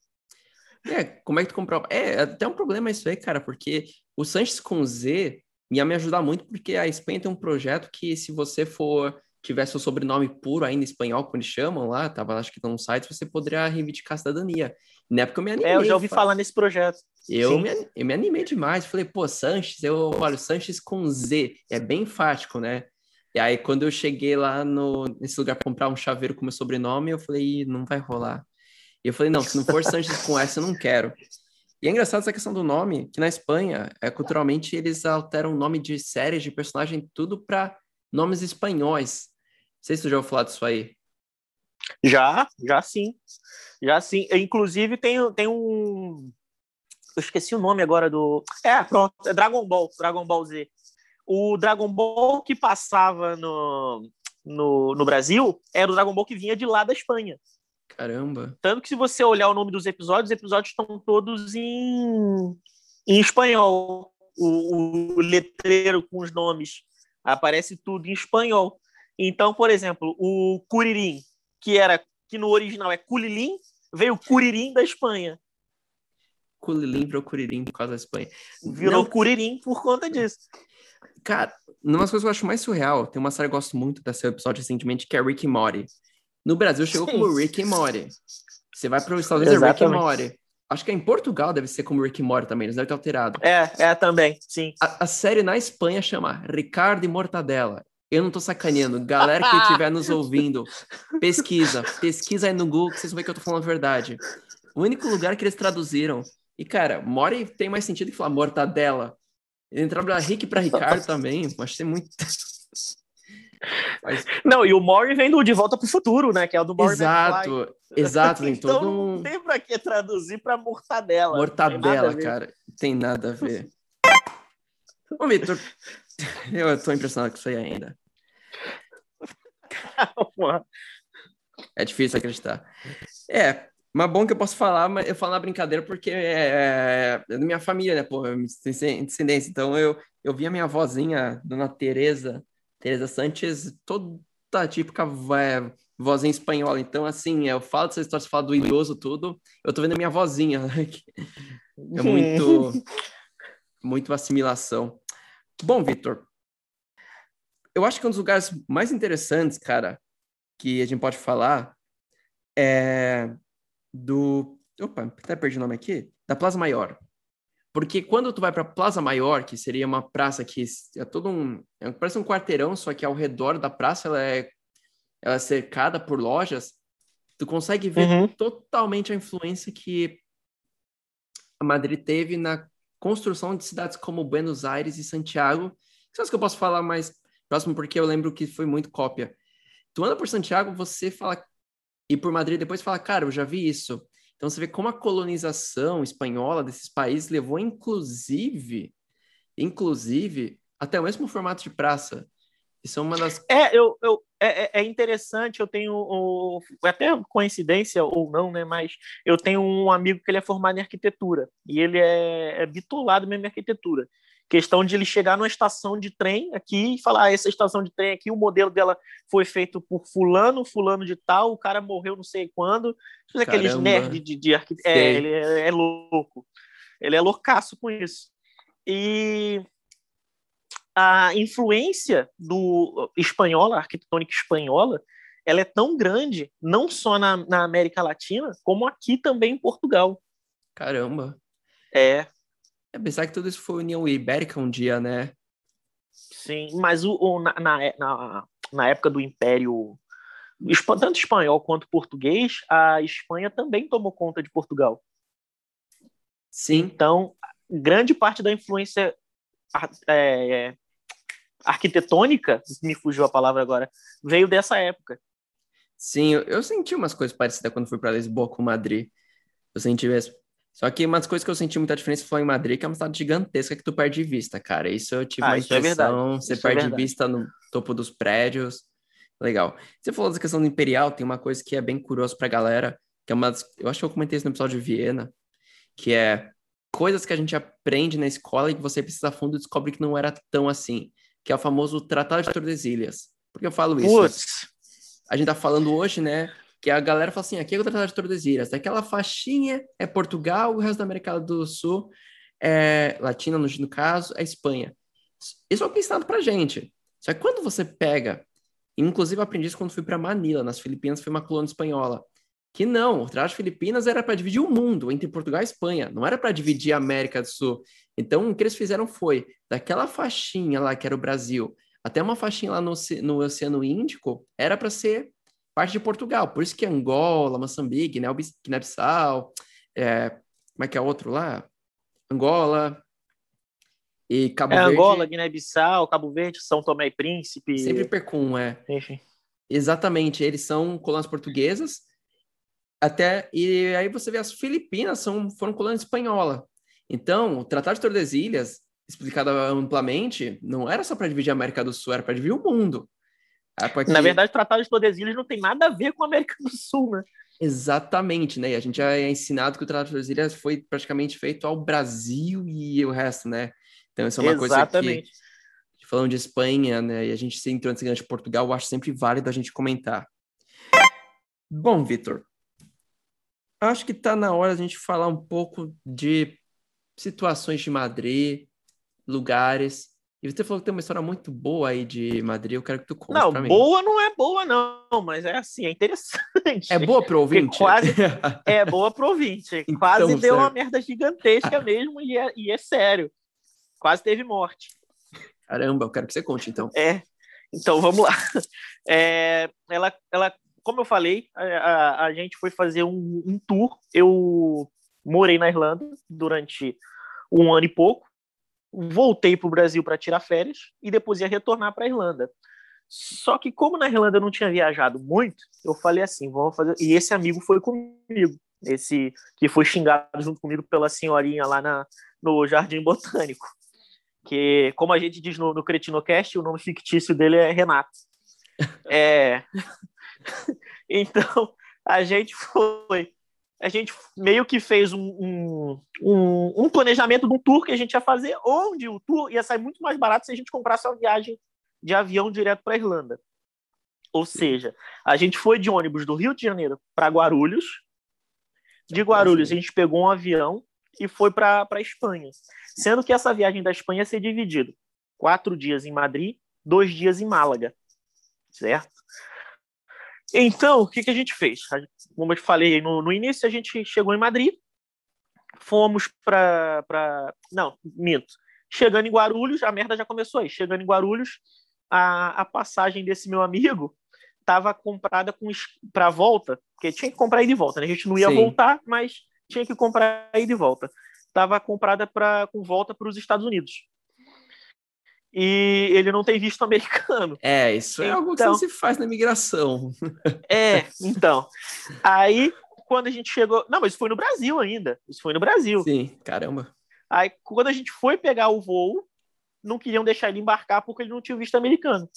É, como é que tu comprova? É, até um problema isso aí, cara, porque o Sanches com Z ia me ajudar muito, porque a Espanha tem um projeto que, se você for tivesse o sobrenome puro ainda espanhol, como eles chamam lá, tava acho que no site, você poderia reivindicar a cidadania. Na época eu me animei. É, eu já ouvi fa- falar nesse projeto. Eu Sim. me, eu me animei demais. Falei, pô, Sanches, eu olha, Sanches com Z, é bem enfático, né? E aí, quando eu cheguei lá no, nesse lugar para comprar um chaveiro com meu sobrenome, eu falei, não vai rolar. E eu falei, não, se não for Sanches com S, eu não quero. E é engraçado essa questão do nome, que na Espanha, é, culturalmente, eles alteram o nome de séries, de personagem, tudo para nomes espanhóis. Não sei se tu já ouviu falar disso aí. Já, já sim. Já sim. Inclusive, tem, tem um. Eu esqueci o nome agora do. É, pronto, é Dragon Ball, Dragon Ball Z. O Dragon Ball que passava no, no, no Brasil era o Dragon Ball que vinha de lá da Espanha. Caramba. Tanto que se você olhar o nome dos episódios, os episódios estão todos em, em espanhol. O, o letreiro com os nomes aparece tudo em espanhol. Então, por exemplo, o Curirim, que era que no original é Culilim, veio Curirim da Espanha. Culilim virou Curirim por causa da Espanha. Virou Não... Curirim por conta disso. Cara, uma das coisas que eu acho mais surreal, tem uma série que eu gosto muito desse episódio recentemente, que é Rick e Morty. No Brasil chegou Sim. como Rick e Morty. Você vai para os Estados Unidos, é Rick e Morty. Acho que em Portugal deve ser como Rick e Morty também, eles devem ter alterado. É, é também, sim. A, a série na Espanha chama Ricardo e Mortadela. Eu não tô sacaneando. Galera que estiver nos ouvindo, pesquisa. Pesquisa aí no Google que vocês vão ver que eu tô falando a verdade. O único lugar que eles traduziram. E, cara, Mori tem mais sentido que falar mortadela. Ele entrava Rick para Ricardo também. Acho que tem muito. [laughs] Mas... Não, e o Mori vem do De Volta pro Futuro, né? Que é o do Mori Exato, exato. Tem então todo um... não tem pra que traduzir pra mortadela. Mortadela, tem cara. Tem nada a ver. Ô, Vitor, [laughs] eu tô impressionado com isso aí ainda. Calma. É difícil acreditar. É, mas bom que eu posso falar, mas eu falo na brincadeira porque é, é da minha família, né? Pô, descendência. Então eu, eu vi a minha avózinha, Dona Teresa, Teresa Sanches, toda típica é, vozinha espanhola. Então, assim, eu falo dessa história, você fala do idoso, tudo. Eu tô vendo a minha vozinha, né? [laughs] É muito, [laughs] muito assimilação. Bom, Vitor, eu acho que um dos lugares mais interessantes, cara, que a gente pode falar é do. Opa, até perdi o nome aqui. Da Plaza Maior. Porque quando tu vai para Plaza Maior, que seria uma praça que é todo um, é, parece um quarteirão, só que ao redor da praça ela é, ela é cercada por lojas, tu consegue ver uhum. totalmente a influência que a Madrid teve na construção de cidades como Buenos Aires e Santiago. Só que eu posso falar mais próximo, porque eu lembro que foi muito cópia. Tu anda por Santiago, você fala, e por Madrid depois fala, cara, eu já vi isso. Então você vê como a colonização espanhola desses países levou, inclusive, inclusive, até o mesmo formato de praça. Isso é uma das. É, eu, eu, é, é, é interessante, eu tenho. O, até coincidência ou não, né? Mas eu tenho um amigo que ele é formado em arquitetura. E ele é, é bitolado mesmo em arquitetura. Questão de ele chegar numa estação de trem aqui e falar: ah, essa estação de trem aqui, o modelo dela foi feito por fulano, fulano de tal, o cara morreu não sei quando. Tipo, aqueles nerds de, de arquitetura. É, ele é, é louco. Ele é loucaço com isso. E a influência do espanhola, arquitetônica espanhola, ela é tão grande, não só na, na América Latina, como aqui também em Portugal. Caramba. É, é pensar que tudo isso foi União Ibérica um dia, né? Sim, mas o, o na, na, na, época do Império, tanto espanhol quanto português, a Espanha também tomou conta de Portugal. Sim. Então, grande parte da influência é, arquitetônica, me fugiu a palavra agora, veio dessa época. Sim, eu, eu senti umas coisas parecidas quando fui para Lisboa com Madrid. Eu senti mesmo. Só que uma das coisas que eu senti muita diferença foi em Madrid, que é uma cidade gigantesca que tu perde vista, cara. Isso eu tive ah, uma é impressão. É você isso perde é vista no topo dos prédios. Legal. Você falou da questão do Imperial, tem uma coisa que é bem curiosa pra galera, que é uma das... Eu acho que eu comentei isso no episódio de Viena, que é coisas que a gente aprende na escola e que você precisa a fundo e descobre que não era tão assim, que é o famoso Tratado de Tordesilhas. Por que eu falo isso? Putz. A gente tá falando hoje, né, que a galera fala assim, aqui é o Tratado de Tordesilhas, aquela faixinha é Portugal, o resto da América do Sul é Latina, no, no caso, é Espanha. Isso é o é ensinado pra gente. Só que quando você pega, inclusive aprendi isso quando fui para Manila, nas Filipinas, foi uma colônia espanhola, que não, o Tratado de Filipinas era para dividir o mundo entre Portugal e Espanha, não era para dividir a América do Sul. Então, o que eles fizeram foi, daquela faixinha lá que era o Brasil, até uma faixinha lá no, no Oceano Índico era para ser parte de Portugal. Por isso que Angola, Moçambique, Guiné-Bissau, é, como é que é outro lá? Angola e Cabo é, Verde. Angola, Guiné-Bissau, Cabo Verde, São Tomé e Príncipe. Sempre Percum, é. Enfim. Exatamente, eles são colônias portuguesas. Até e aí você vê as Filipinas são foram colônia espanhola. Então, o Tratado de Tordesilhas, explicado amplamente, não era só para dividir a América do Sul, era para dividir o mundo. Que... Na verdade, o Tratado de Tordesilhas não tem nada a ver com a América do Sul, né? Exatamente, né? E a gente já é ensinado que o Tratado de Tordesilhas foi praticamente feito ao Brasil e o resto, né? Então, isso é uma Exatamente. coisa que, falando de Espanha, né? E a gente se entrou nesse gancho de Portugal, eu acho sempre válido a gente comentar. Bom, Vitor, acho que está na hora a gente falar um pouco de situações de Madrid, lugares. E você falou que tem uma história muito boa aí de Madrid, eu quero que tu conte Não, boa não é boa não, mas é assim, é interessante. É boa pro ouvinte? quase [laughs] é boa pro ouvinte. Então, quase deu certo. uma merda gigantesca mesmo e é, e é sério. Quase teve morte. Caramba, eu quero que você conte então. É, então vamos lá. É, ela, ela, como eu falei, a, a, a gente foi fazer um, um, tour. Eu morei na Irlanda durante um ano e pouco. Voltei para o Brasil para tirar férias e depois ia retornar para a Irlanda. Só que como na Irlanda eu não tinha viajado muito, eu falei assim, vamos fazer. E esse amigo foi comigo, esse que foi xingado junto comigo pela senhorinha lá na, no Jardim Botânico que, como a gente diz no, no Cretinocast, o nome fictício dele é Renato. É... [laughs] então, a gente foi. A gente meio que fez um, um, um, um, planejamento de um tour que a gente ia fazer, onde o tour ia sair muito mais barato se a gente comprasse uma viagem de avião direto para a Irlanda. Ou seja, a gente foi de ônibus do Rio de Janeiro para Guarulhos. De Guarulhos, a gente pegou um avião e foi para a Espanha. Sendo que essa viagem da Espanha ia ser dividida. Quatro dias em Madrid, dois dias em Málaga. Certo? Então, o que, que a gente fez? Como eu te falei no, no início, a gente chegou em Madrid, fomos para. Pra... Não, minto. Chegando em Guarulhos, a merda já começou aí. Chegando em Guarulhos, a, a passagem desse meu amigo estava comprada para volta, porque tinha que comprar aí de volta, né? A gente não ia Sim. voltar, mas tinha que comprar aí de volta. Estava comprada para com volta para os Estados Unidos. E ele não tem visto americano. É, isso é então, algo que não se faz na imigração. É, então. Aí, quando a gente chegou. Não, mas isso foi no Brasil ainda. Isso foi no Brasil. Sim, caramba. Aí, quando a gente foi pegar o voo, não queriam deixar ele embarcar porque ele não tinha visto americano.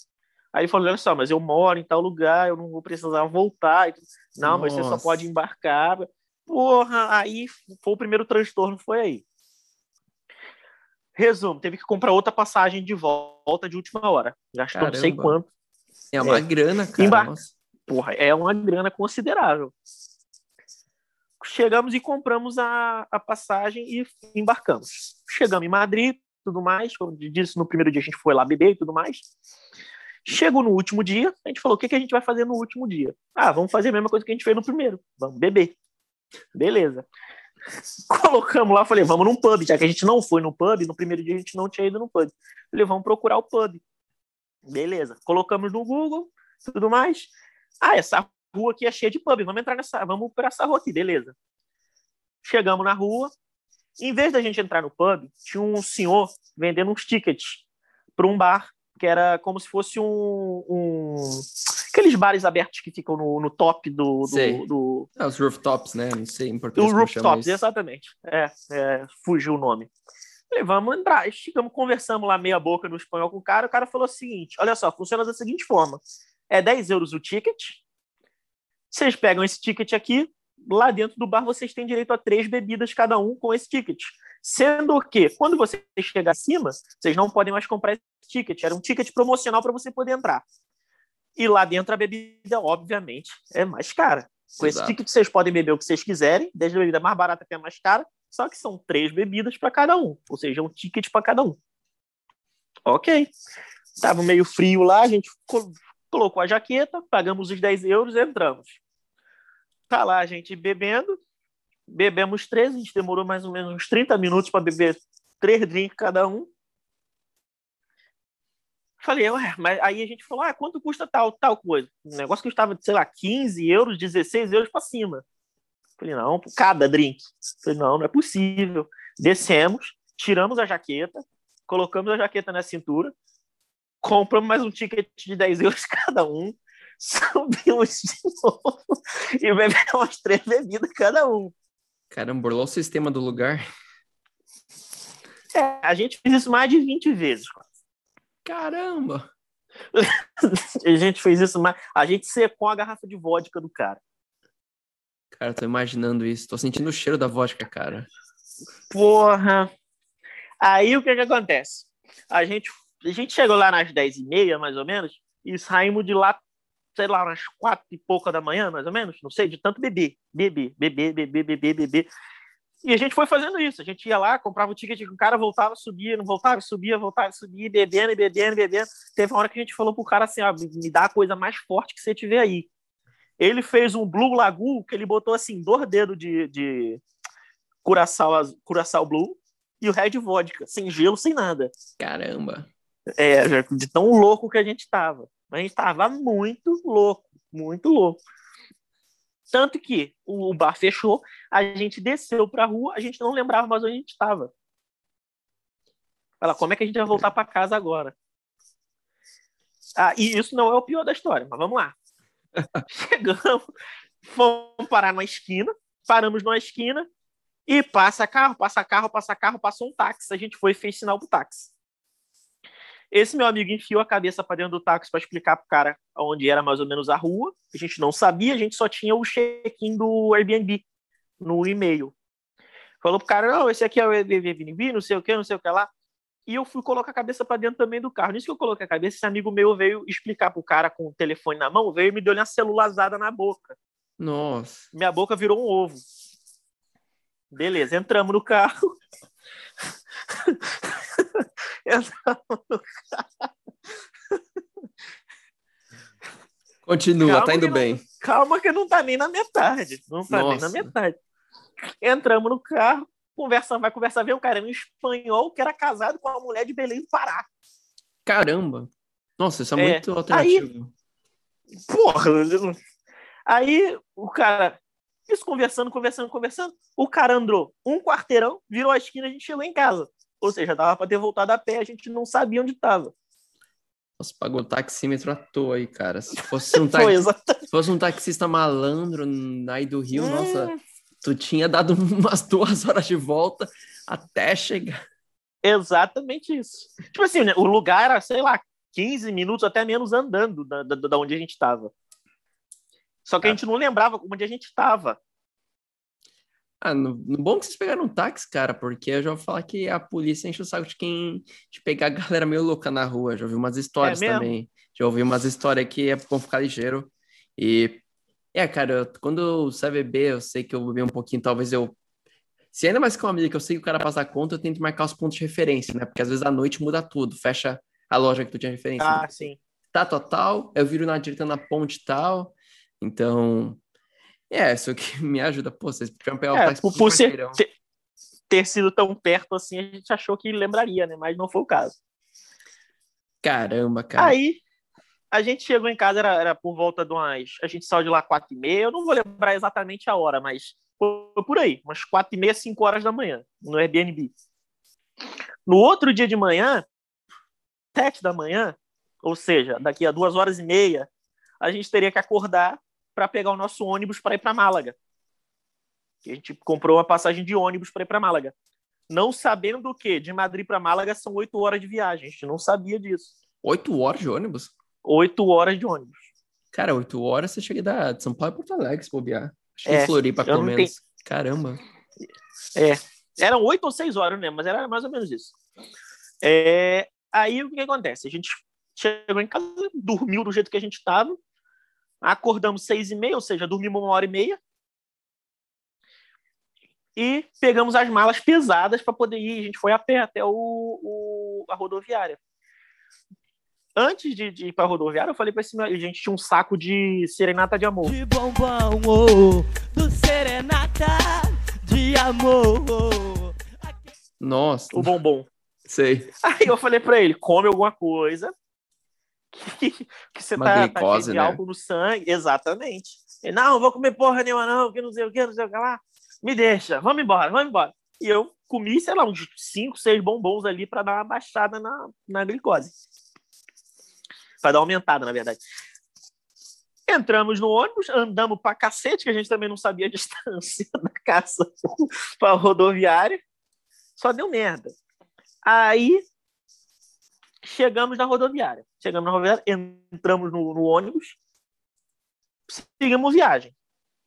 Aí ele falou: olha só, mas eu moro em tal lugar, eu não vou precisar voltar. Não, Nossa. mas você só pode embarcar. Porra, aí foi o primeiro transtorno, foi aí. Resumo, teve que comprar outra passagem de volta de última hora. Gastou não sei quanto. É uma é. grana, cara. Embar... Porra, é uma grana considerável. Chegamos e compramos a, a passagem e embarcamos. Chegamos em Madrid, tudo mais. Como eu disse, no primeiro dia a gente foi lá beber e tudo mais. Chegou no último dia, a gente falou: o que, que a gente vai fazer no último dia? Ah, vamos fazer a mesma coisa que a gente fez no primeiro. Vamos beber. Beleza. [laughs] Colocamos lá, falei, vamos num pub, já que a gente não foi no pub, no primeiro dia a gente não tinha ido no pub. Falei, vamos procurar o pub. Beleza. Colocamos no Google, tudo mais. Ah, essa rua aqui é cheia de pub, vamos entrar nessa, vamos para essa rua aqui, beleza. Chegamos na rua. Em vez da gente entrar no pub, tinha um senhor vendendo uns tickets para um bar que era como se fosse um, um aqueles bares abertos que ficam no, no top do. do, do... Ah, os rooftops, né? Não sei em português. Os rooftops, exatamente. É, é, fugiu o nome. Falei, vamos entrar. Chegamos, conversamos lá meia boca no espanhol com o cara. O cara falou o seguinte: olha só, funciona da seguinte forma: é 10 euros o ticket. Vocês pegam esse ticket aqui, lá dentro do bar vocês têm direito a três bebidas cada um com esse ticket. Sendo que, quando você chegar acima, vocês não podem mais comprar esse ticket. Era um ticket promocional para você poder entrar. E lá dentro a bebida, obviamente, é mais cara. Com Exato. esse ticket vocês podem beber o que vocês quiserem, desde a bebida mais barata até a mais cara, só que são três bebidas para cada um, ou seja, um ticket para cada um. Ok. Tava meio frio lá, a gente colocou a jaqueta, pagamos os 10 euros e entramos. Tá lá a gente bebendo, bebemos três, a gente demorou mais ou menos uns 30 minutos para beber três drinks cada um. Falei, ué, mas aí a gente falou, ah, quanto custa tal, tal coisa? O negócio custava, sei lá, 15 euros, 16 euros para cima. Falei, não, cada drink. Falei, não, não é possível. Descemos, tiramos a jaqueta, colocamos a jaqueta na cintura, compramos mais um ticket de 10 euros [laughs] cada um, subimos de novo e bebemos [laughs] três bebidas cada um. Caramba, burlou o sistema do lugar. É, a gente fez isso mais de 20 vezes. Caramba! [laughs] a gente fez isso mais. A gente secou a garrafa de vodka do cara. Cara, tô imaginando isso. Tô sentindo o cheiro da vodka, cara. Porra! Aí o que que acontece? A gente, a gente chegou lá nas 10 e meia, mais ou menos, e saímos de lá, sei lá, umas quatro e pouca da manhã, mais ou menos, não sei, de tanto beber. Beber, beber, beber, beber, beber. E a gente foi fazendo isso. A gente ia lá, comprava o ticket, o cara voltava, subia, não voltava, subia, voltava, subia, bebendo, e bebendo, bebendo. Teve uma hora que a gente falou pro cara assim: ó, me dá a coisa mais forte que você tiver aí. Ele fez um Blue Lagoon que ele botou assim, dois dedos de, de curaçao Blue e o Red Vodka, sem gelo, sem nada. Caramba! É, de tão louco que a gente tava. A gente tava muito louco, muito louco. Tanto que o bar fechou, a gente desceu para a rua, a gente não lembrava mais onde a gente estava. Fala, como é que a gente vai voltar para casa agora? Ah, e isso não é o pior da história, mas vamos lá. [laughs] Chegamos, fomos parar numa esquina, paramos numa esquina e passa carro, passa carro, passa carro, passa um táxi. A gente foi e fez sinal pro táxi. Esse meu amigo enfiou a cabeça para dentro do táxi para explicar pro cara onde era mais ou menos a rua. A gente não sabia, a gente só tinha o check-in do Airbnb no e-mail. Falou pro cara, não, esse aqui é o Airbnb, não sei o que, não sei o que lá. E eu fui colocar a cabeça para dentro também do carro. Nisso que eu coloquei a cabeça, esse amigo meu veio explicar pro cara com o telefone na mão, veio e me deu uma celulazada na boca. Nossa. Minha boca virou um ovo. Beleza, entramos no carro. [laughs] Continua, calma tá indo bem. Não, calma que não tá nem na metade. Não tá Nossa. nem na metade. Entramos no carro, conversa, vai conversar, vem um cara em espanhol que era casado com uma mulher de Belém do Pará. Caramba! Nossa, isso é, é muito alternativo. Aí, porra! Aí o cara, isso conversando, conversando, conversando, o cara andou um quarteirão, virou a esquina, a gente chegou em casa. Ou seja, dava para ter voltado a pé, a gente não sabia onde estava. Nossa, pagou taxímetro à toa aí, cara. Se [laughs] fosse um, taxi... Se fosse um taxista malandro aí do Rio, hum. nossa, tu tinha dado [laughs] umas duas horas de volta até chegar. Exatamente isso. Tipo assim, né, o lugar era, sei lá, 15 minutos, até menos andando da, da, da onde a gente estava. Só que a gente não lembrava onde a gente estava. Ah, no, no, bom que vocês pegaram um táxi, cara, porque eu já vou falar que a polícia enche o saco de quem de pegar a galera meio louca na rua. Já ouvi umas histórias é também. Já ouvi umas histórias que é bom ficar ligeiro. E é, cara, quando você beber, eu sei que eu bebi um pouquinho, talvez eu. Se ainda mais que uma amiga que eu sei que o cara passa a conta, eu tento marcar os pontos de referência, né? Porque às vezes à noite muda tudo, fecha a loja que tu tinha referência. Ah, né? sim. Tá total, eu viro na direita na ponte e tal. Então, é, isso que [laughs] me ajuda. Pô, vocês podiam pegar o é, táxi por, por ser, ter, ter, sido tão perto assim, a gente achou que lembraria, né? Mas não foi o caso. Caramba, cara. Aí, a gente chegou em casa, era, era por volta de umas... A gente saiu de lá quatro e meia, eu não vou lembrar exatamente a hora, mas foi por aí, umas quatro e meia, cinco horas da manhã, no Airbnb. No outro dia de manhã, sete da manhã, ou seja, daqui a duas horas e meia, a gente teria que acordar para pegar o nosso ônibus para ir para Málaga. A gente comprou uma passagem de ônibus para ir para Málaga. Não sabendo que de Madrid para Málaga são oito horas de viagem. A gente não sabia disso. Oito horas de ônibus? Oito horas de ônibus. Cara, oito horas você chega da, de São Paulo e Porto Alegre, se bobear. Acho que é, Floripa, pelo menos. Tenho... Caramba. É. Eram oito ou seis horas, né? Mas era mais ou menos isso. É... Aí o que acontece? A gente chegou em casa, dormiu do jeito que a gente estava, Acordamos seis e meia, ou seja, dormimos uma hora e meia. E pegamos as malas pesadas para poder ir. A gente foi a pé até o, o a rodoviária. Antes de, de ir para a rodoviária, eu falei para esse meu, a gente tinha um saco de serenata de amor. De bombom, oh, do serenata de amor. Nossa. O bombom. Sei. Aí eu falei para ele: come alguma coisa, que, que você Uma tá, tá glicose, de né? álcool no sangue. Exatamente. Ele, não, vou comer porra nenhuma, não, que não sei o que, não sei o que lá. Me deixa, vamos embora, vamos embora. E eu comi, sei lá, uns 5, 6 bombons ali para dar uma baixada na, na glicose. Para dar uma aumentada, na verdade. Entramos no ônibus, andamos pra cacete, que a gente também não sabia a [laughs] distância da casa para rodoviária. Só deu merda. Aí chegamos na rodoviária. Chegamos na rodoviária, entramos no, no ônibus, seguimos viagem.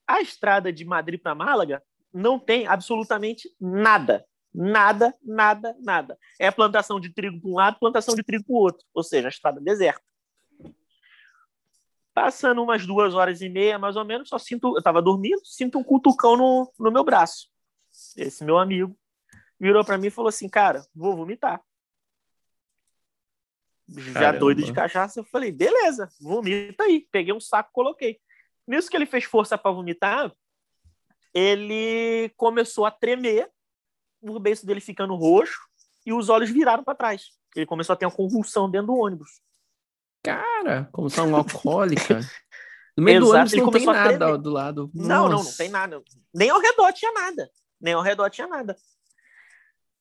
A estrada de Madrid para Málaga não tem absolutamente nada. Nada, nada, nada. É plantação de trigo para um lado, plantação de trigo para o outro. Ou seja, a estrada deserta. Passando umas duas horas e meia, mais ou menos, só sinto. Eu estava dormindo, sinto um cutucão no, no meu braço. Esse meu amigo virou para mim e falou assim: Cara, vou vomitar. Já Caramba. doido de cachaça, eu falei: Beleza, vomita aí. Peguei um saco, coloquei. Nisso que ele fez força para vomitar, ele começou a tremer, o beiço dele ficando roxo e os olhos viraram para trás. Ele começou a ter uma convulsão dentro do ônibus. Cara, uma alcoólica. [laughs] No meio do Exato, ônibus ele não tem nada do lado. Não, não, não tem nada. Nem ao redor tinha nada. Nem ao redor tinha nada.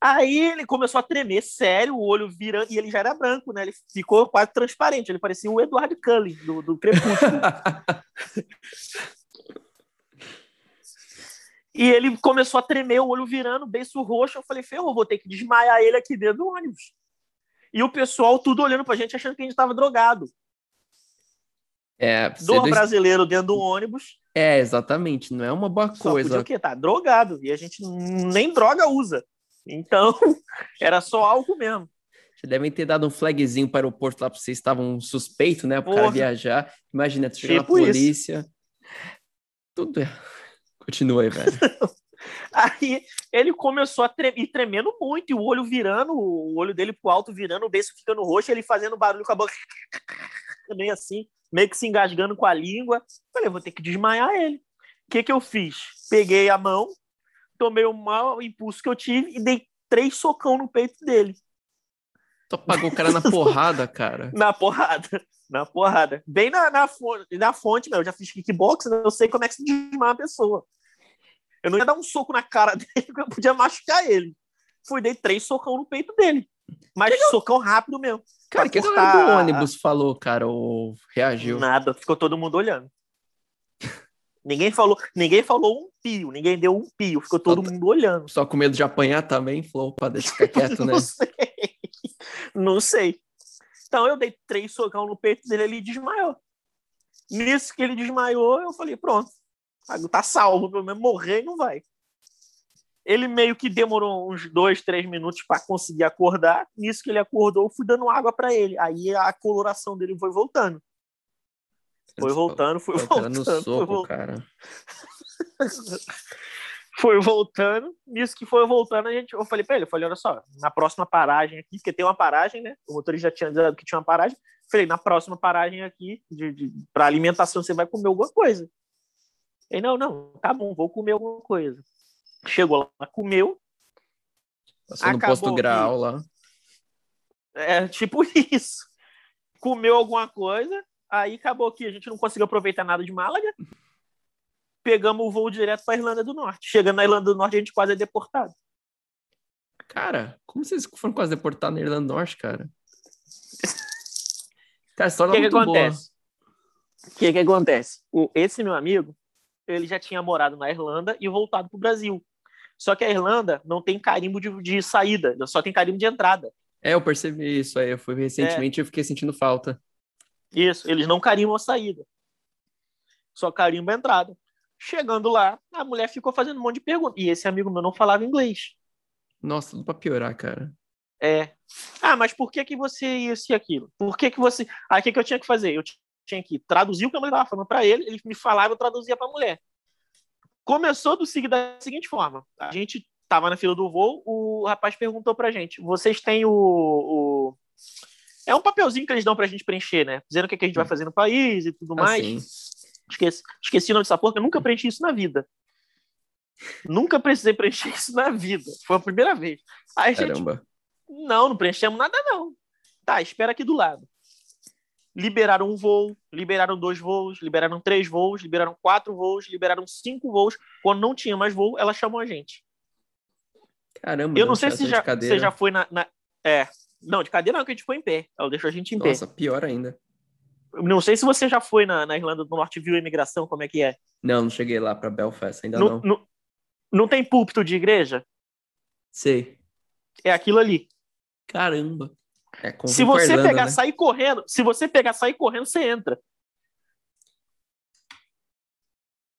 Aí ele começou a tremer, sério, o olho virando, e ele já era branco, né? Ele ficou quase transparente, ele parecia o Edward Cullen do, do Crepúsculo. [laughs] e ele começou a tremer, o olho virando, beiço roxo. Eu falei, ferrou, vou ter que desmaiar ele aqui dentro do ônibus. E o pessoal tudo olhando pra gente, achando que a gente tava drogado. É, Dor dois- brasileiro dentro do ônibus, é, exatamente. Não é uma boa Só podia coisa. o quê? Tá drogado. E a gente nem droga usa. Então, [laughs] era só álcool mesmo. Já devem ter dado um flagzinho para o aeroporto lá para vocês estavam suspeito, né? Para o cara viajar. Imagina, tu chega na Tipo isso. polícia. Tudo é. [laughs] Continua aí, velho. [laughs] Aí ele começou a tremer, e tremendo muito, e o olho virando, o olho dele pro alto virando, o beiço ficando roxo, ele fazendo barulho com a boca. Meio assim, meio que se engasgando com a língua. Falei, vou ter que desmaiar ele. O que, que eu fiz? Peguei a mão, tomei o mau impulso que eu tive e dei três socão no peito dele. Só pagou o cara na porrada, cara. [laughs] Na porrada. Na porrada. Bem na, na, fonte, na fonte, meu. Eu já fiz kickbox, né? eu sei como é que se desmaia a pessoa. Eu não ia dar um soco na cara [laughs] dele, porque eu podia machucar ele. Fui, dei três socão no peito dele. Mas socão rápido mesmo. Cara, que cortar do ônibus falou, cara, ou reagiu? Nada, ficou todo mundo olhando. Ninguém falou, ninguém falou um pio, ninguém deu um pio, ficou todo Só- mundo olhando. Só com medo de apanhar também, falou, opa, deixa ficar quieto, né? [laughs] Não sei. Não sei. Então eu dei três socão no peito dele, ele desmaiou. Nisso que ele desmaiou, eu falei, pronto, tá salvo, pelo menos morrer não vai. Ele meio que demorou uns dois, três minutos para conseguir acordar. Nisso que ele acordou, eu fui dando água para ele. Aí a coloração dele foi voltando. Foi voltando, foi Pô, o cara voltando. no foi soco, voltando. cara. foi voltando. Nisso que foi voltando, a gente, eu falei pra ele, eu falei, olha só, na próxima paragem aqui, porque tem uma paragem, né? O motorista já tinha dito que tinha uma paragem. Falei, na próxima paragem aqui, de, de, para alimentação, você vai comer alguma coisa. Ele, não, não, tá bom, vou comer alguma coisa. Chegou lá, comeu. Passou no posto grau lá. É tipo [laughs] isso. Comeu alguma coisa, aí acabou que a gente não conseguiu aproveitar nada de Málaga. Pegamos o voo direto para Irlanda do Norte. Chegando na Irlanda do Norte, a gente quase é deportado. Cara, como vocês foram quase deportados na Irlanda do Norte, cara? Cara, a história O que, é que muito boa. acontece? O que, que acontece? O, esse meu amigo, ele já tinha morado na Irlanda e voltado para o Brasil. Só que a Irlanda não tem carimbo de, de saída, só tem carimbo de entrada. É, eu percebi isso aí. Eu fui É. recentemente e eu fiquei sentindo falta. Isso, eles não carimbam a saída. Só carimba a entrada. Chegando lá, a mulher ficou fazendo um monte de perguntas. E esse amigo meu não falava inglês. Nossa, tudo pra piorar, cara. É. Ah, mas por que que você isso e aquilo? Por que que você... Aí o que que eu tinha que fazer? Eu tinha que traduzir o que a mulher estava falando para ele, ele me falava, eu traduzia para a mulher. Começou do da seguinte forma. A gente tava na fila do voo, o rapaz perguntou pra gente, vocês têm o... o- É um papelzinho que eles dão pra gente preencher, né? Dizendo o que, que a gente vai fazer no país e tudo mais. Assim. Esqueci, esqueci o nome dessa porra, eu nunca preenchi isso na vida. Nunca precisei preencher isso na vida. Foi a primeira vez. Aí a gente, Caramba. não, não preenchemos nada, não. Tá, espera aqui do lado. liberaram um voo, liberaram dois voos, liberaram três voos, liberaram quatro voos, liberaram cinco voos. Quando não tinha mais voo, ela chamou a gente. Caramba, eu não sei se já, você já foi na, na, É. Não, de cadeira não, que a gente foi em pé. Ela deixou a gente em Nossa, pé. Nossa, pior ainda. Não sei se você já foi na, na Irlanda do Norte viu a imigração, como é que é. Não, não cheguei lá para Belfast, ainda não. Não, não tem púlpito de igreja? Sei. É aquilo ali. Caramba. É se você Irlanda, pegar, né? sair correndo, se você pegar, sair correndo, você entra.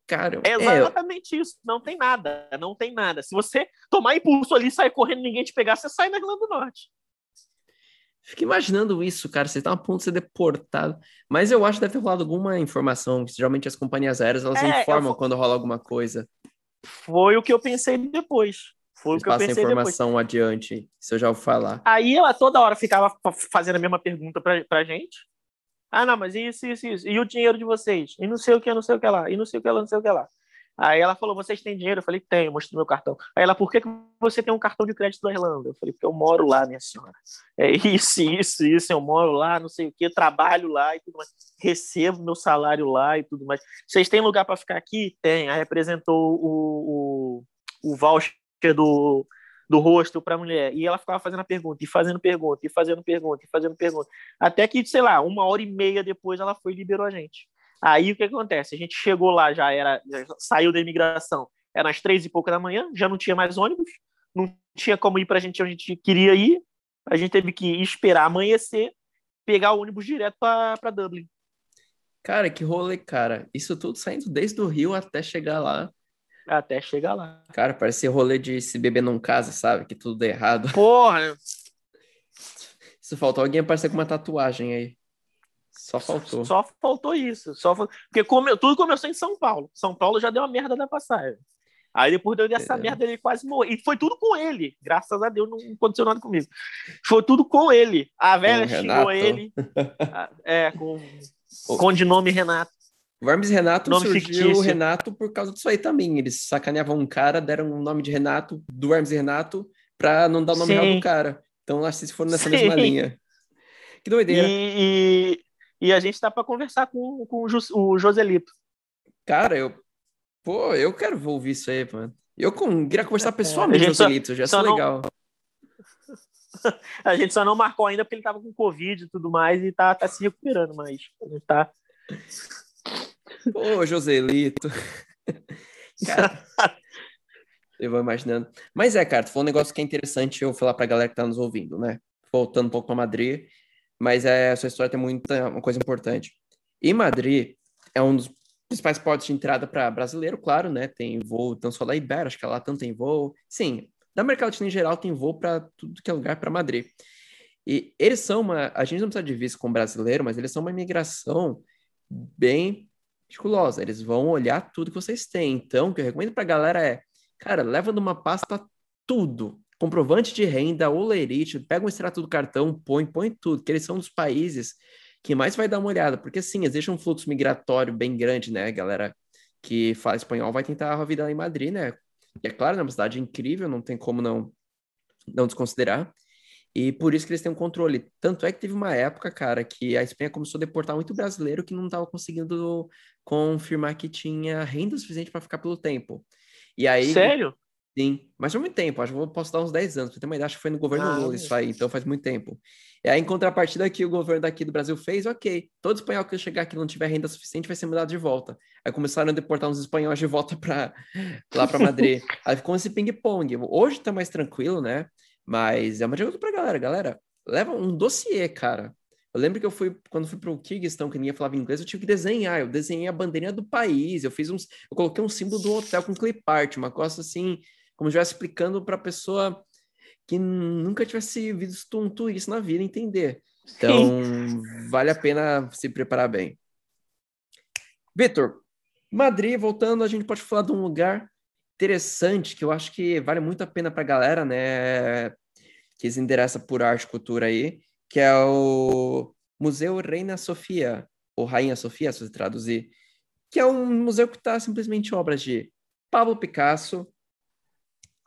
Cara, é exatamente é... isso. Não tem nada, não tem nada. Se você tomar impulso ali, sair correndo, ninguém te pegar, você sai na Irlanda do Norte. Fico imaginando isso, cara. Você tá a ponto de ser deportado. Mas eu acho que deve ter rolado alguma informação. Geralmente as companhias aéreas elas é, informam quando rola alguma coisa. Foi o que eu pensei depois. Foi Eles o que eu pensei informação depois. adiante, se eu já vou falar. Aí ela toda hora ficava fazendo a mesma pergunta pra, pra gente. Ah, não, mas isso, isso, isso. E o dinheiro de vocês? E não sei o que, não sei o que lá. E não sei o que lá, não sei o que lá. Aí ela falou, vocês têm dinheiro? Eu falei, tenho, mostrei meu cartão. Aí ela, por que, que você tem um cartão de crédito da Irlanda? Eu falei, porque eu moro lá, minha senhora. É isso, isso, isso, eu moro lá, não sei o que, trabalho lá e tudo mais. Recebo meu salário lá e tudo mais. Vocês têm lugar para ficar aqui? Tem. Aí apresentou o, o, o voucher do, do rosto para a mulher. E ela ficava fazendo a pergunta, e fazendo pergunta, e fazendo pergunta, e fazendo pergunta. Até que, sei lá, uma hora e meia depois ela foi e liberou a gente. Aí o que acontece? A gente chegou lá, já era, já saiu da imigração, era às três e pouca da manhã, já não tinha mais ônibus, não tinha como ir para a gente onde a gente queria ir, a gente teve que esperar amanhecer, pegar o ônibus direto para Dublin. Cara, que rolê, cara. Isso tudo saindo desde o Rio até chegar lá. Até chegar lá. Cara, parece rolê de se beber num casa, sabe? Que tudo é errado. Porra! Se faltou alguém aparecer com uma tatuagem aí. Só faltou. Só faltou isso. Só Porque come... tudo começou em São Paulo. São Paulo já deu uma merda da passagem. Aí depois deu dessa é. merda, ele quase morreu. E foi tudo com ele. Graças a Deus não aconteceu nada comigo. Foi tudo com ele. A velha xingou ele. [laughs] é, com, com de nome Renato. O Hermes Renato nome surgiu fictício. Renato por causa disso aí também. Eles sacaneavam um cara, deram o um nome de Renato, do Hermes Renato, pra não dar o nome Sim. real do cara. Então acho que se foram nessa Sim. mesma linha. Que doideira. E, e a gente está para conversar com, com o Joselito. Cara, eu. Pô, eu quero ouvir isso aí, mano. Eu com, queria conversar é, pessoalmente com o Joselito, já é legal. [laughs] a gente só não marcou ainda porque ele tava com Covid e tudo mais e tá, tá se recuperando, mas tá. Pô, Joselito. [laughs] cara, eu vou imaginando. Mas é, cara, tu falou um negócio que é interessante eu falar pra galera que tá nos ouvindo, né? Voltando um pouco pra Madrid mas é, essa história tem muita uma coisa importante. E Madrid é um dos principais portos de entrada para brasileiro, claro, né? Tem voo, tanto só da Ibero, acho que lá tanto tem voo. Sim, da América Latina em geral tem voo para tudo que é lugar para Madrid. E eles são uma, a gente não precisa de visto com brasileiro, mas eles são uma imigração bem meticulosa. Eles vão olhar tudo que vocês têm. Então, o que eu recomendo para a galera é, cara, leva numa pasta tudo comprovante de renda, olerite, pega um extrato do cartão, põe, põe tudo, que eles são dos países que mais vai dar uma olhada, porque sim, existe um fluxo migratório bem grande, né, galera que fala espanhol vai tentar a vida lá em Madrid, né, e é claro, é uma cidade incrível, não tem como não, não desconsiderar, e por isso que eles têm um controle. Tanto é que teve uma época, cara, que a Espanha começou a deportar muito brasileiro que não estava conseguindo confirmar que tinha renda suficiente para ficar pelo tempo. E aí, Sério? Sim, mas faz muito tempo, acho que vou posso dar uns 10 anos, pra ter uma ideia, acho que foi no governo ah, Lula isso aí, então faz muito tempo. E aí, em contrapartida que o governo daqui do Brasil fez, ok, todo espanhol que chegar aqui não tiver renda suficiente vai ser mudado de volta. Aí começaram a deportar uns espanhóis de volta para lá para Madrid. [laughs] aí ficou esse ping-pong. Hoje tá mais tranquilo, né? Mas é uma dica pra galera, galera, leva um dossiê, cara. Eu lembro que eu fui, quando fui para o Kirguistão, que ninguém falava inglês, eu tive que desenhar. Eu desenhei a bandeirinha do país, eu fiz uns. Eu coloquei um símbolo do hotel com clip art, uma coisa assim, como se estivesse explicando para a pessoa que nunca tivesse visto um turista na vida entender. Então, Sim. vale a pena se preparar bem. Vitor, Madrid, voltando, a gente pode falar de um lugar interessante que eu acho que vale muito a pena para a galera, né? Que se interessa por arte e cultura aí, que é o Museu Reina Sofia, ou Rainha Sofia, se você traduzir, que é um museu que está simplesmente obras de Pablo Picasso,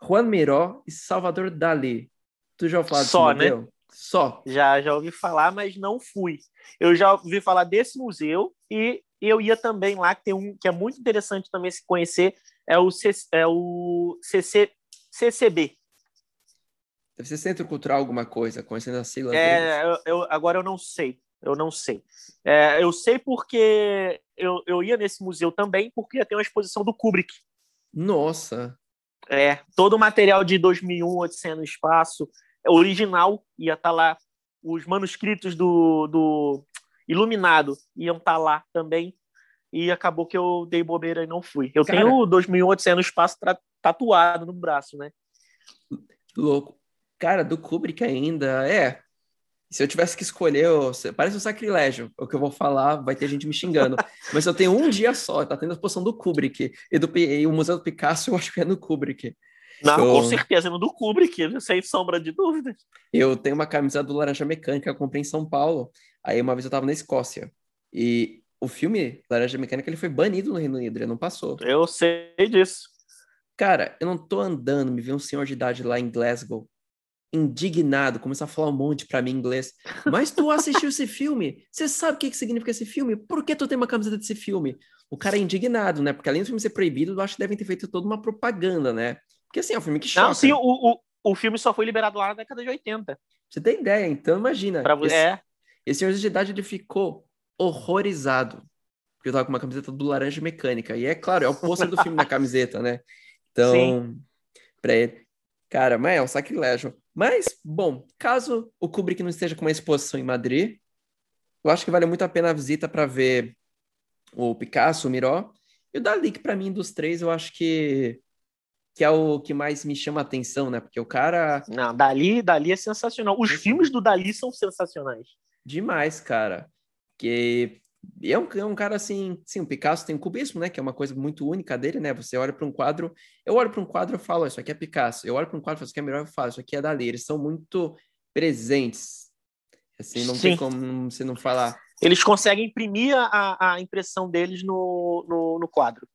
Juan Miró e Salvador Dali. Tu já ouviu falar Só, né? Só. Já, já ouvi falar, mas não fui. Eu já ouvi falar desse museu e eu ia também lá, que tem um que é muito interessante também se conhecer, é o, C, é o CC, CCB. Deve ser Centro Cultural alguma coisa, conhecendo a sigla é, eu, eu, agora eu não sei. Eu não sei. É, eu sei porque eu, eu ia nesse museu também, porque ia ter uma exposição do Kubrick. Nossa! É, todo o material de 2001, Odisseia no Espaço, original, ia estar tá lá. Os manuscritos do, do Iluminado iam estar tá lá também. E acabou que eu dei bobeira e não fui. Eu Cara, tenho 2001, Odisseia no Espaço tatuado no braço, né? Louco. Cara, do Kubrick ainda, é. Se eu tivesse que escolher, eu... parece um sacrilégio o que eu vou falar, vai ter gente me xingando. [laughs] Mas eu tenho um dia só, tá tendo a exposição do Kubrick. E, do, e o Museu do Picasso eu acho que é no Kubrick. Não, eu... com certeza, no do Kubrick, sem sombra de dúvida. Eu tenho uma camisa do Laranja Mecânica, eu comprei em São Paulo. Aí uma vez eu tava na Escócia. E o filme Laranja Mecânica ele foi banido no Reino Unido, ele não passou. Eu sei disso. Cara, eu não tô andando, me vi um senhor de idade lá em Glasgow indignado, começou a falar um monte para mim em inglês. Mas tu assistiu esse filme? Você sabe o que, que significa esse filme? Por que tu tem uma camiseta desse filme? O cara é indignado, né? Porque além do filme ser proibido, eu acho que devem ter feito toda uma propaganda, né? Porque assim, é um filme que choca. Não, sim, o, o, o filme só foi liberado lá na década de 80. Você tem ideia, então imagina. Pra você, é. Esse senhor de idade, ele ficou horrorizado. Porque eu tava com uma camiseta do Laranja Mecânica. E é claro, é o pôster do filme na camiseta, né? [laughs] Então, sim. pra ele... Cara, mas é um sacrilégio. Mas, bom, caso o Kubrick não esteja com uma exposição em Madrid, eu acho que vale muito a pena a visita para ver o Picasso, o Miró, e o Dali, que para mim, dos três, eu acho que, que é o que mais me chama a atenção, né? Porque o cara... Não, Dali, Dali é sensacional. Os filmes do Dali são sensacionais. Demais, cara. Que e é um, é um cara assim, sim, o Picasso tem o cubismo, né, que é uma coisa muito única dele, né? Você olha para um quadro, eu olho para um quadro e falo, isso aqui é Picasso. Eu olho para um quadro e falo, isso aqui é melhor, eu falo, isso aqui é Dali. Eles são muito presentes. Assim, não sim. tem como você não falar. Eles conseguem imprimir a, a impressão deles no, no, no quadro.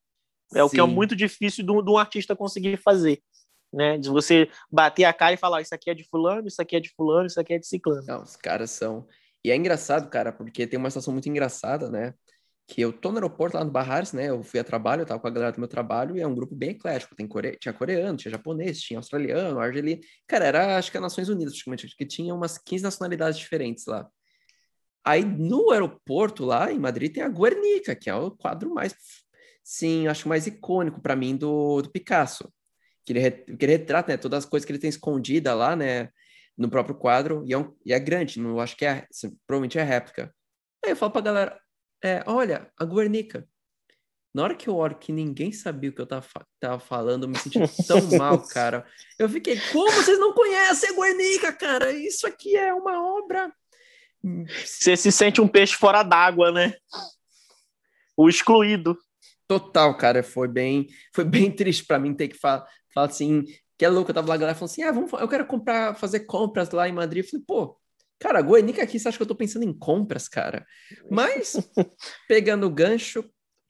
É sim. o que é muito difícil de um artista conseguir fazer. Né? De você bater a cara e falar, isso aqui é de fulano, isso aqui é de fulano, isso aqui é de ciclano. Não, os caras são. E é engraçado, cara, porque tem uma situação muito engraçada, né? Que eu tô no aeroporto lá no Barrares, né? Eu fui a trabalho, eu tava com a galera do meu trabalho, e é um grupo bem eclético. Tem core... Tinha coreano, tinha japonês, tinha australiano, argelino. Cara, era acho que as Nações Unidas, praticamente, acho que tinha umas 15 nacionalidades diferentes lá. Aí no aeroporto lá em Madrid tem a Guernica, que é o quadro mais, sim, acho mais icônico para mim do, do Picasso. Que ele, que ele retrata né, todas as coisas que ele tem escondida lá, né? No próprio quadro, e é, um, e é grande, não acho que é, provavelmente é réplica. Aí eu falo pra galera, é, olha, a Guernica. Na hora que eu olho que ninguém sabia o que eu tava, tava falando, eu me senti tão [laughs] mal, cara. Eu fiquei, como vocês não conhecem a Guernica, cara? Isso aqui é uma obra. Você se sente um peixe fora d'água, né? O excluído. Total, cara, foi bem, foi bem triste para mim ter que falar, falar assim, que é louco, eu tava lá, a galera falou assim, ah, vamos, eu quero comprar, fazer compras lá em Madrid. Eu falei, pô, cara, Goiânia aqui, você acha que eu tô pensando em compras, cara? Mas, [laughs] pegando o gancho,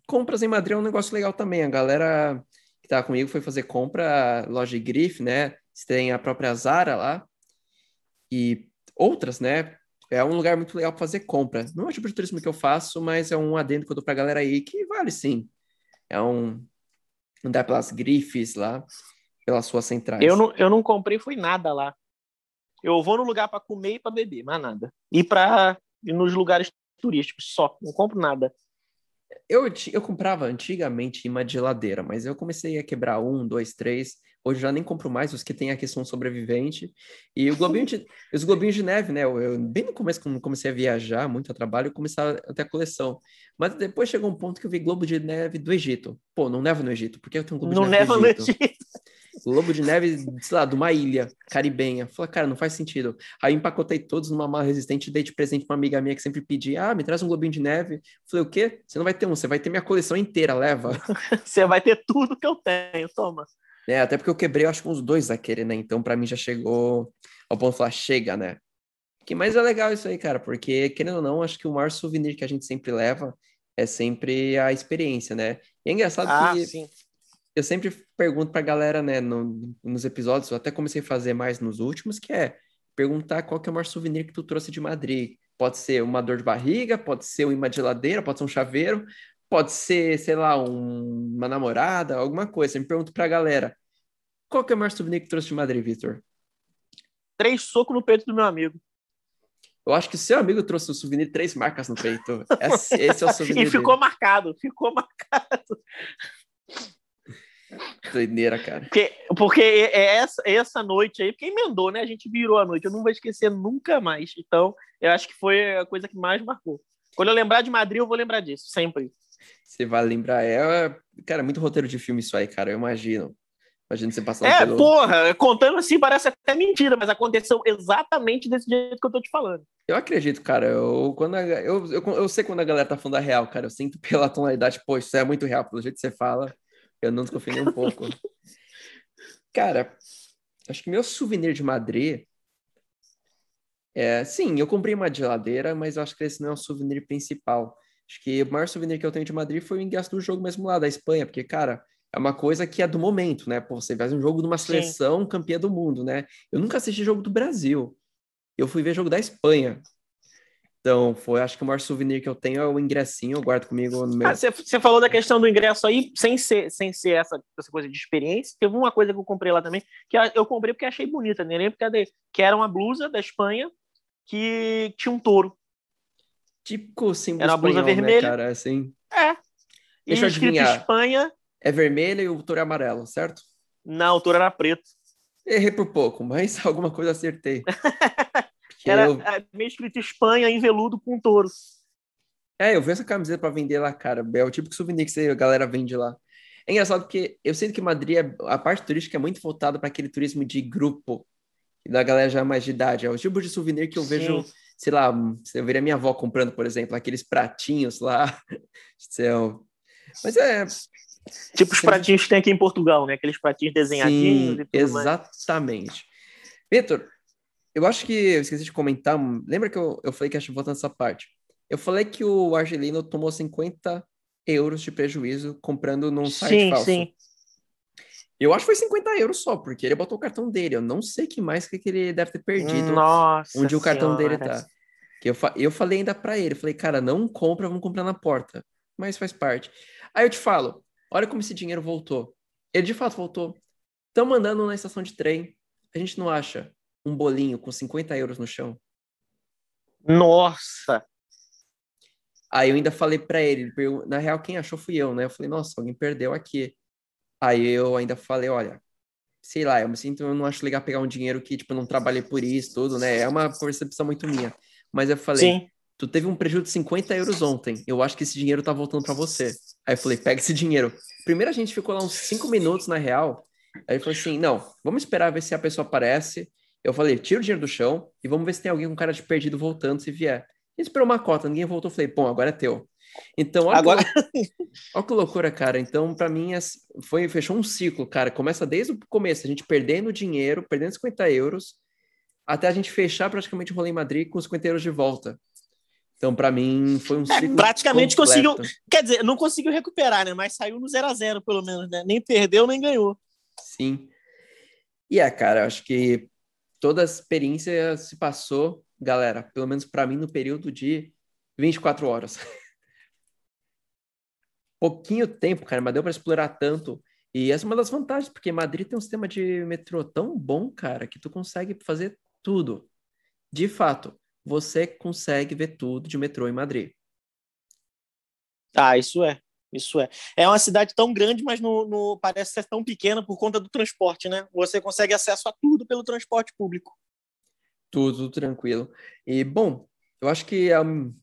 compras em Madrid é um negócio legal também. A galera que tava comigo foi fazer compra, loja de grife, né? Você tem a própria Zara lá e outras, né? É um lugar muito legal para fazer compra. Não é o tipo de turismo que eu faço, mas é um adendo que eu dou pra galera aí que vale sim. É um andar pelas grifes lá pelas suas centrais. Eu não, eu não comprei foi nada lá. Eu vou no lugar para comer e para beber, mais nada. E para nos lugares turísticos só, não compro nada. Eu, eu comprava antigamente imã de geladeira, mas eu comecei a quebrar um, dois, três. Hoje já nem compro mais os que tem a questão sobrevivente. E o globinho de, os globinhos de neve, né? Eu, eu, bem no começo, quando comecei a viajar muito a trabalho, eu comecei a ter a coleção. Mas depois chegou um ponto que eu vi globo de neve do Egito. Pô, não neva no Egito, porque eu tenho um globo não de neve Não neva no Egito. Globo de neve, sei lá, de uma ilha caribenha. Falei, cara, não faz sentido. Aí empacotei todos numa mala resistente e dei de presente pra uma amiga minha que sempre pedia, ah, me traz um globinho de neve. Falei, o quê? Você não vai ter um, você vai ter minha coleção inteira, leva. [laughs] você vai ter tudo que eu tenho, toma. É, até porque eu quebrei, eu acho que uns dois daquele, né? Então, para mim já chegou ao ponto de falar, chega, né? Que mais é legal isso aí, cara, porque, querendo ou não, acho que o maior souvenir que a gente sempre leva é sempre a experiência, né? E é engraçado ah, que sim eu sempre pergunto pra galera, né, no, nos episódios, eu até comecei a fazer mais nos últimos, que é, perguntar qual que é o maior souvenir que tu trouxe de Madrid. Pode ser uma dor de barriga, pode ser um de geladeira, pode ser um chaveiro, pode ser, sei lá, um, uma namorada, alguma coisa. Eu me pergunto pra galera, qual que é o maior souvenir que tu trouxe de Madrid, Vitor? Três socos no peito do meu amigo. Eu acho que seu amigo trouxe um souvenir três marcas no peito. Esse, esse é o [laughs] souvenir e ficou dele. marcado, ficou marcado. Doideira, cara. Porque, porque é essa, essa noite aí, porque emendou, né? A gente virou a noite. Eu não vou esquecer nunca mais. Então, eu acho que foi a coisa que mais marcou. Quando eu lembrar de Madrid, eu vou lembrar disso, sempre. Você vai lembrar, é, cara, muito roteiro de filme isso aí, cara, eu imagino. Imagina você passando É, pelo... porra, contando assim parece até mentira, mas aconteceu exatamente desse jeito que eu tô te falando. Eu acredito, cara. Eu, quando a- eu, eu, eu sei quando a galera tá falando da real, cara. Eu sinto pela tonalidade, pô, isso é muito real, pelo jeito que você fala. Eu não desconfio nem um pouco. Cara, acho que meu souvenir de Madrid é, sim, eu comprei uma geladeira, mas eu acho que esse não é o souvenir principal. Acho que o maior souvenir que eu tenho de Madrid foi o ingresso do jogo mesmo lá da Espanha, porque, cara, é uma coisa que é do momento, né? Pô, você faz um jogo de uma Sim. seleção campeã do mundo, né? Eu nunca assisti jogo do Brasil. Eu fui ver jogo da Espanha. Então, foi, acho que o maior souvenir que eu tenho é o ingressinho, eu guardo comigo no meu. Ah, Você você falou da questão do ingresso aí, sem ser, sem ser essa, essa coisa de experiência. Teve uma coisa que eu comprei lá também, que eu comprei porque achei bonita, nem lembro cadê, que era uma blusa da Espanha que tinha um touro. Típico símbolo Era uma blusa espanhol, né, vermelha. cara? Assim, É. E Deixa eu escrito adivinhar. Espanha, é vermelho e o touro é amarelo, certo? não, o touro era preto. Errei por pouco, mas [laughs] alguma coisa acertei. [laughs] Era eu, meio escrito Espanha em veludo com um touro. é, eu vi essa camiseta pra vender lá, cara. É o tipo de souvenir que você- a galera vende lá. É engraçado porque eu sinto que Madrid, é- a parte turística é muito voltada para aquele turismo de grupo, da galera já mais de idade. É o tipo de souvenir que eu vejo, Sim. sei lá, eu veria minha avó comprando, por exemplo, aqueles pratinhos lá. [laughs] Céu. Mas é, Tipo os pratinhos que tem aqui em Portugal, né? Aqueles pratinhos desenhadinhos Sim, e tudo mais. exatamente. Vitor, eu acho que eu esqueci de comentar. Lembra que eu, eu falei que acho voltando nessa parte? Eu falei que o Argelino tomou 50 euros de prejuízo comprando num site Sim, falso. sim. Eu acho que foi 50 euros só, porque ele botou o cartão dele. Eu não sei que mais que ele deve ter perdido Nossa onde o cartão dele Senhora. tá. Que eu, fa- eu falei ainda pra ele, falei, cara, não compra, vamos comprar na porta. Mas faz parte. Aí eu te falo, olha como esse dinheiro voltou. Ele de fato voltou. Estão mandando na estação de trem. A gente não acha um bolinho com 50 euros no chão. Nossa! Aí eu ainda falei pra ele, ele na real, quem achou fui eu, né? Eu falei, nossa, alguém perdeu aqui. Aí eu ainda falei, olha, sei lá, eu me sinto, eu não acho legal pegar um dinheiro que, tipo, eu não trabalhei por isso, tudo, né? É uma percepção muito minha. Mas eu falei, Sim. tu teve um prejuízo de 50 euros ontem. Eu acho que esse dinheiro tá voltando pra você. Aí eu falei, pega esse dinheiro. Primeiro a gente ficou lá uns cinco minutos, na real. Aí ele falou assim, não, vamos esperar ver se a pessoa aparece. Eu falei, tira o dinheiro do chão e vamos ver se tem alguém com cara de perdido voltando, se vier. E esperou uma cota, ninguém voltou. Falei, bom, agora é teu. Então, olha, Agora- que, olha que loucura, cara. Então, pra mim, é- foi, fechou um ciclo, cara. Começa desde o começo, a gente perdendo dinheiro, perdendo 50 euros, até a gente fechar praticamente o rolê em Madrid com 50 euros de volta. Então, pra mim, foi um É, ciclo. praticamente completo. conseguiu- Quer dizer, não conseguiu recuperar, né? Mas saiu no 0 a 0 pelo menos, né? Nem perdeu, nem ganhou. Sim. E é, cara, acho que toda a experiência se passou, galera, pelo menos pra mim, no período de 24 horas. [laughs] Pouquinho tempo, cara, mas deu pra explorar tanto. E essa é uma das vantagens, porque Madrid tem um sistema de metrô tão bom, cara, que tu consegue fazer tudo. De fato, você consegue ver tudo de metrô em Madrid. Ah, isso é. Isso é. É uma cidade tão grande, mas no, no- parece ser tão pequena por conta do transporte, né? Você consegue acesso a tudo pelo transporte público. Tudo, tranquilo. E, bom, eu acho que um,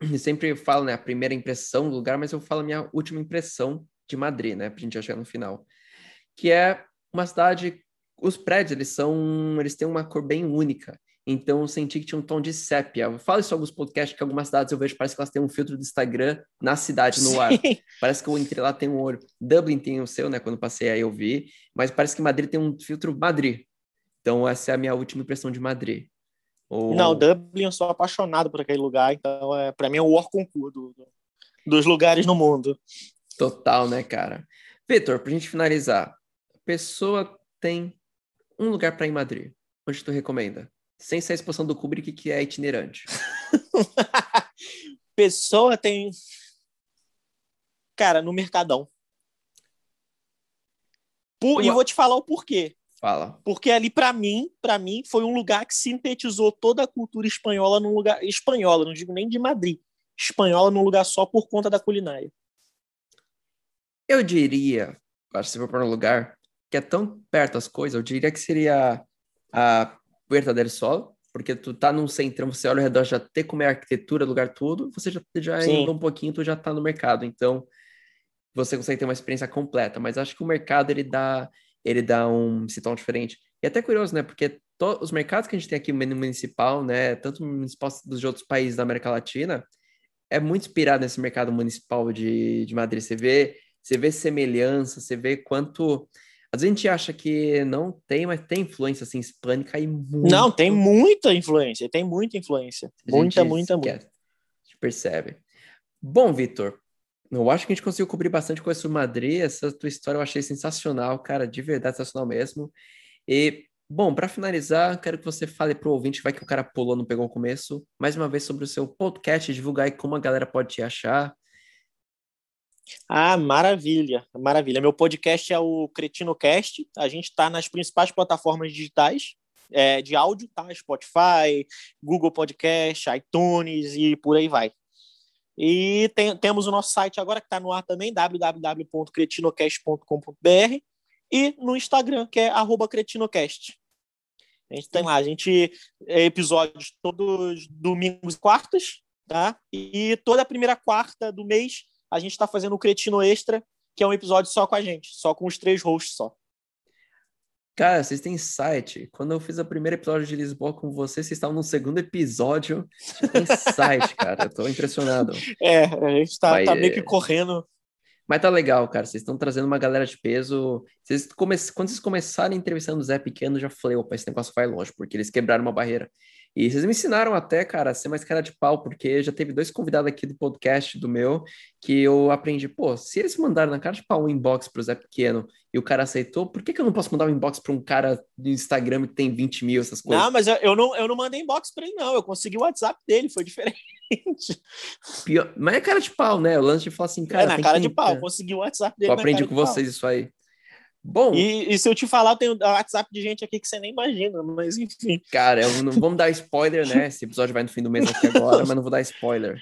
eu sempre falo, né, a primeira impressão do lugar, mas eu falo a minha última impressão de Madrid, né, pra gente já chegar no final. Que é uma cidade, os prédios, eles são, eles têm uma cor bem única. Então, eu senti que tinha um tom de sépia. Eu falo isso em alguns podcasts, que algumas cidades eu vejo, parece que elas têm um filtro do Instagram na cidade, no ar. Sim. Parece que eu entrei lá, tem um olho. Dublin tem o seu, né? Quando passei aí eu vi. Mas parece que Madrid tem um filtro Madrid. Então, essa é a minha última impressão de Madrid. O- Não, Dublin, eu sou apaixonado por aquele lugar, então é, para mim é o War concurso do- do- dos lugares no mundo. Total, né, cara? Vitor, pra gente finalizar. A pessoa tem um lugar pra ir em Madrid. Onde tu recomenda? Sem ser a exposição do Kubrick, que é itinerante. [laughs] Pessoa tem. Cara, no Mercadão. Por... E vou te falar o porquê. Fala. Porque ali, para mim, para mim, foi um lugar que sintetizou toda a cultura espanhola num lugar. Espanhola, não digo nem de Madrid. Espanhola num lugar só por conta da culinária. Eu diria, acho que se for para um lugar que é tão perto as coisas, eu diria que seria a Puerta del Sol, porque tu tá num centrão, você olha ao redor, já tem como é a arquitetura, lugar tudo, você já, já indo um pouquinho, tu já tá no mercado, então você consegue ter uma experiência completa, mas acho que o mercado, ele dá, ele dá um tom diferente. E até curioso, né, porque os mercados que a gente tem aqui no municipal, né, tanto municipal dos outros países da América Latina, é muito inspirado nesse mercado municipal de, de Madrid. Você vê, você vê semelhança, você vê quanto às vezes a gente acha que não tem, mas tem influência assim hispânica e muito. Não, tem muita influência, tem muita influência. Muita, muita, muita. A gente percebe. Bom, Vitor, eu acho que a gente conseguiu cobrir bastante coisa sobre Madrid. Essa tua história eu achei sensacional, cara, de verdade sensacional mesmo. E, bom, para finalizar, quero que você fale pro ouvinte, vai que o cara pulou, não pegou o começo, mais uma vez sobre o seu podcast, divulgar aí como a galera pode te achar, ah, maravilha, maravilha. Meu podcast é o CretinoCast. A gente está nas principais plataformas digitais é, de áudio, tá? Spotify, Google Podcast, iTunes e por aí vai. E tem, temos o nosso site agora que está no ar também, www.cretinocast.com.br e no Instagram, que é cretinocast. A gente tem lá, a gente é, episódios todos domingos e quartas, tá? E toda a primeira quarta do mês a gente está fazendo o Cretino Extra, que é um episódio só com a gente, só com os três hosts só. Cara, vocês têm site. Quando eu fiz o primeiro episódio de Lisboa com vocês, vocês estavam no segundo episódio. Tem site, cara. Eu tô impressionado. [laughs] É, a gente tá, Mas, tá meio que correndo. Mas tá legal, cara. Vocês estão trazendo uma galera de peso. Vocês come... Quando vocês começarem entrevistando o Zé Pequeno, eu já falei, opa, esse negócio vai longe, porque eles quebraram uma barreira. E vocês me ensinaram até, cara, a ser mais cara de pau, porque já teve dois convidados aqui do podcast do meu que eu aprendi, pô, se eles mandaram na cara de pau um inbox pro Zé Pequeno e o cara aceitou, por que, que eu não posso mandar um inbox para um cara do Instagram que tem 20 mil, essas coisas? Não, mas eu, eu não, eu não mandei inbox para ele, não. Eu consegui o WhatsApp dele, foi diferente. [laughs] Pior, mas é cara de pau, né? O lance de falar assim, cara. É, na cara de pau, consegui o WhatsApp dele. Eu aprendi com vocês pau. isso aí. Bom. E, e, se eu te falar, tem o WhatsApp de gente aqui que você nem imagina, mas enfim. Cara, eu não vamos dar spoiler, né? Esse episódio vai no fim do mês aqui agora, mas não vou dar spoiler.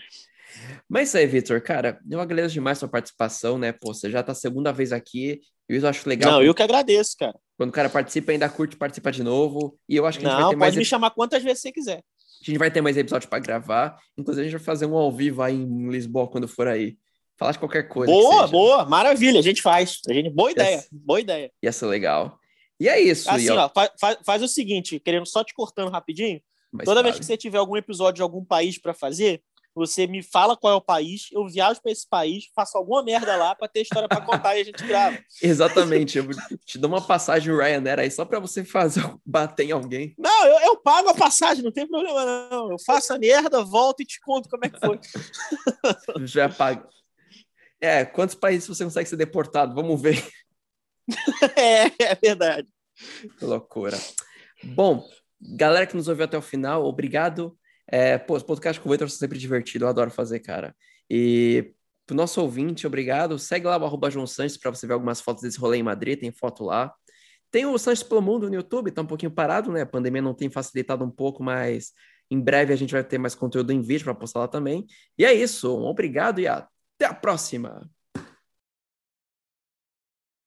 Mas isso aí, Vitor, cara, eu agradeço demais sua participação, né? Pô, você já tá a segunda vez aqui, e eu acho legal. Não, eu que agradeço, cara. Quando o cara participa, ainda curte participar de novo. E eu acho que a gente não, vai ter pode mais. me chamar quantas vezes você quiser. A gente vai ter mais episódios para gravar. Inclusive, a gente vai fazer um ao vivo aí em Lisboa quando for aí. Falar de qualquer coisa. Boa, boa, maravilha, a gente faz. A gente, boa ideia, yes. boa ideia. Ia ser legal. E é isso. Assim, ó, faz, faz, o seguinte, querendo só te cortando rapidinho. Mas toda vez que você tiver algum episódio de algum país para fazer, você me fala qual é o país, eu viajo para esse país, faço alguma merda lá para ter história para contar e a gente grava. [laughs] Exatamente, eu te dou uma passagem Ryanair aí só para você fazer [laughs] bater em alguém. Não, eu, eu, pago a passagem, não tem problema não. Eu faço a merda, volto e te conto como é que foi. [laughs] Já pago. É, quantos países você consegue ser deportado? Vamos ver. [laughs] é, é verdade. Que loucura. Bom, galera que nos ouviu até o final, obrigado. É, pô, os podcasts com o Vitor são sempre divertido, eu adoro fazer, cara. E pro nosso ouvinte, obrigado. Segue lá o arroba João Sanches para você ver algumas fotos desse rolê em Madrid, tem foto lá. Tem o Sanches pelo Mundo no YouTube, tá um pouquinho parado, né? A pandemia não tem facilitado um pouco, mas em breve a gente vai ter mais conteúdo em vídeo para postar lá também. E é isso, um obrigado e até a próxima!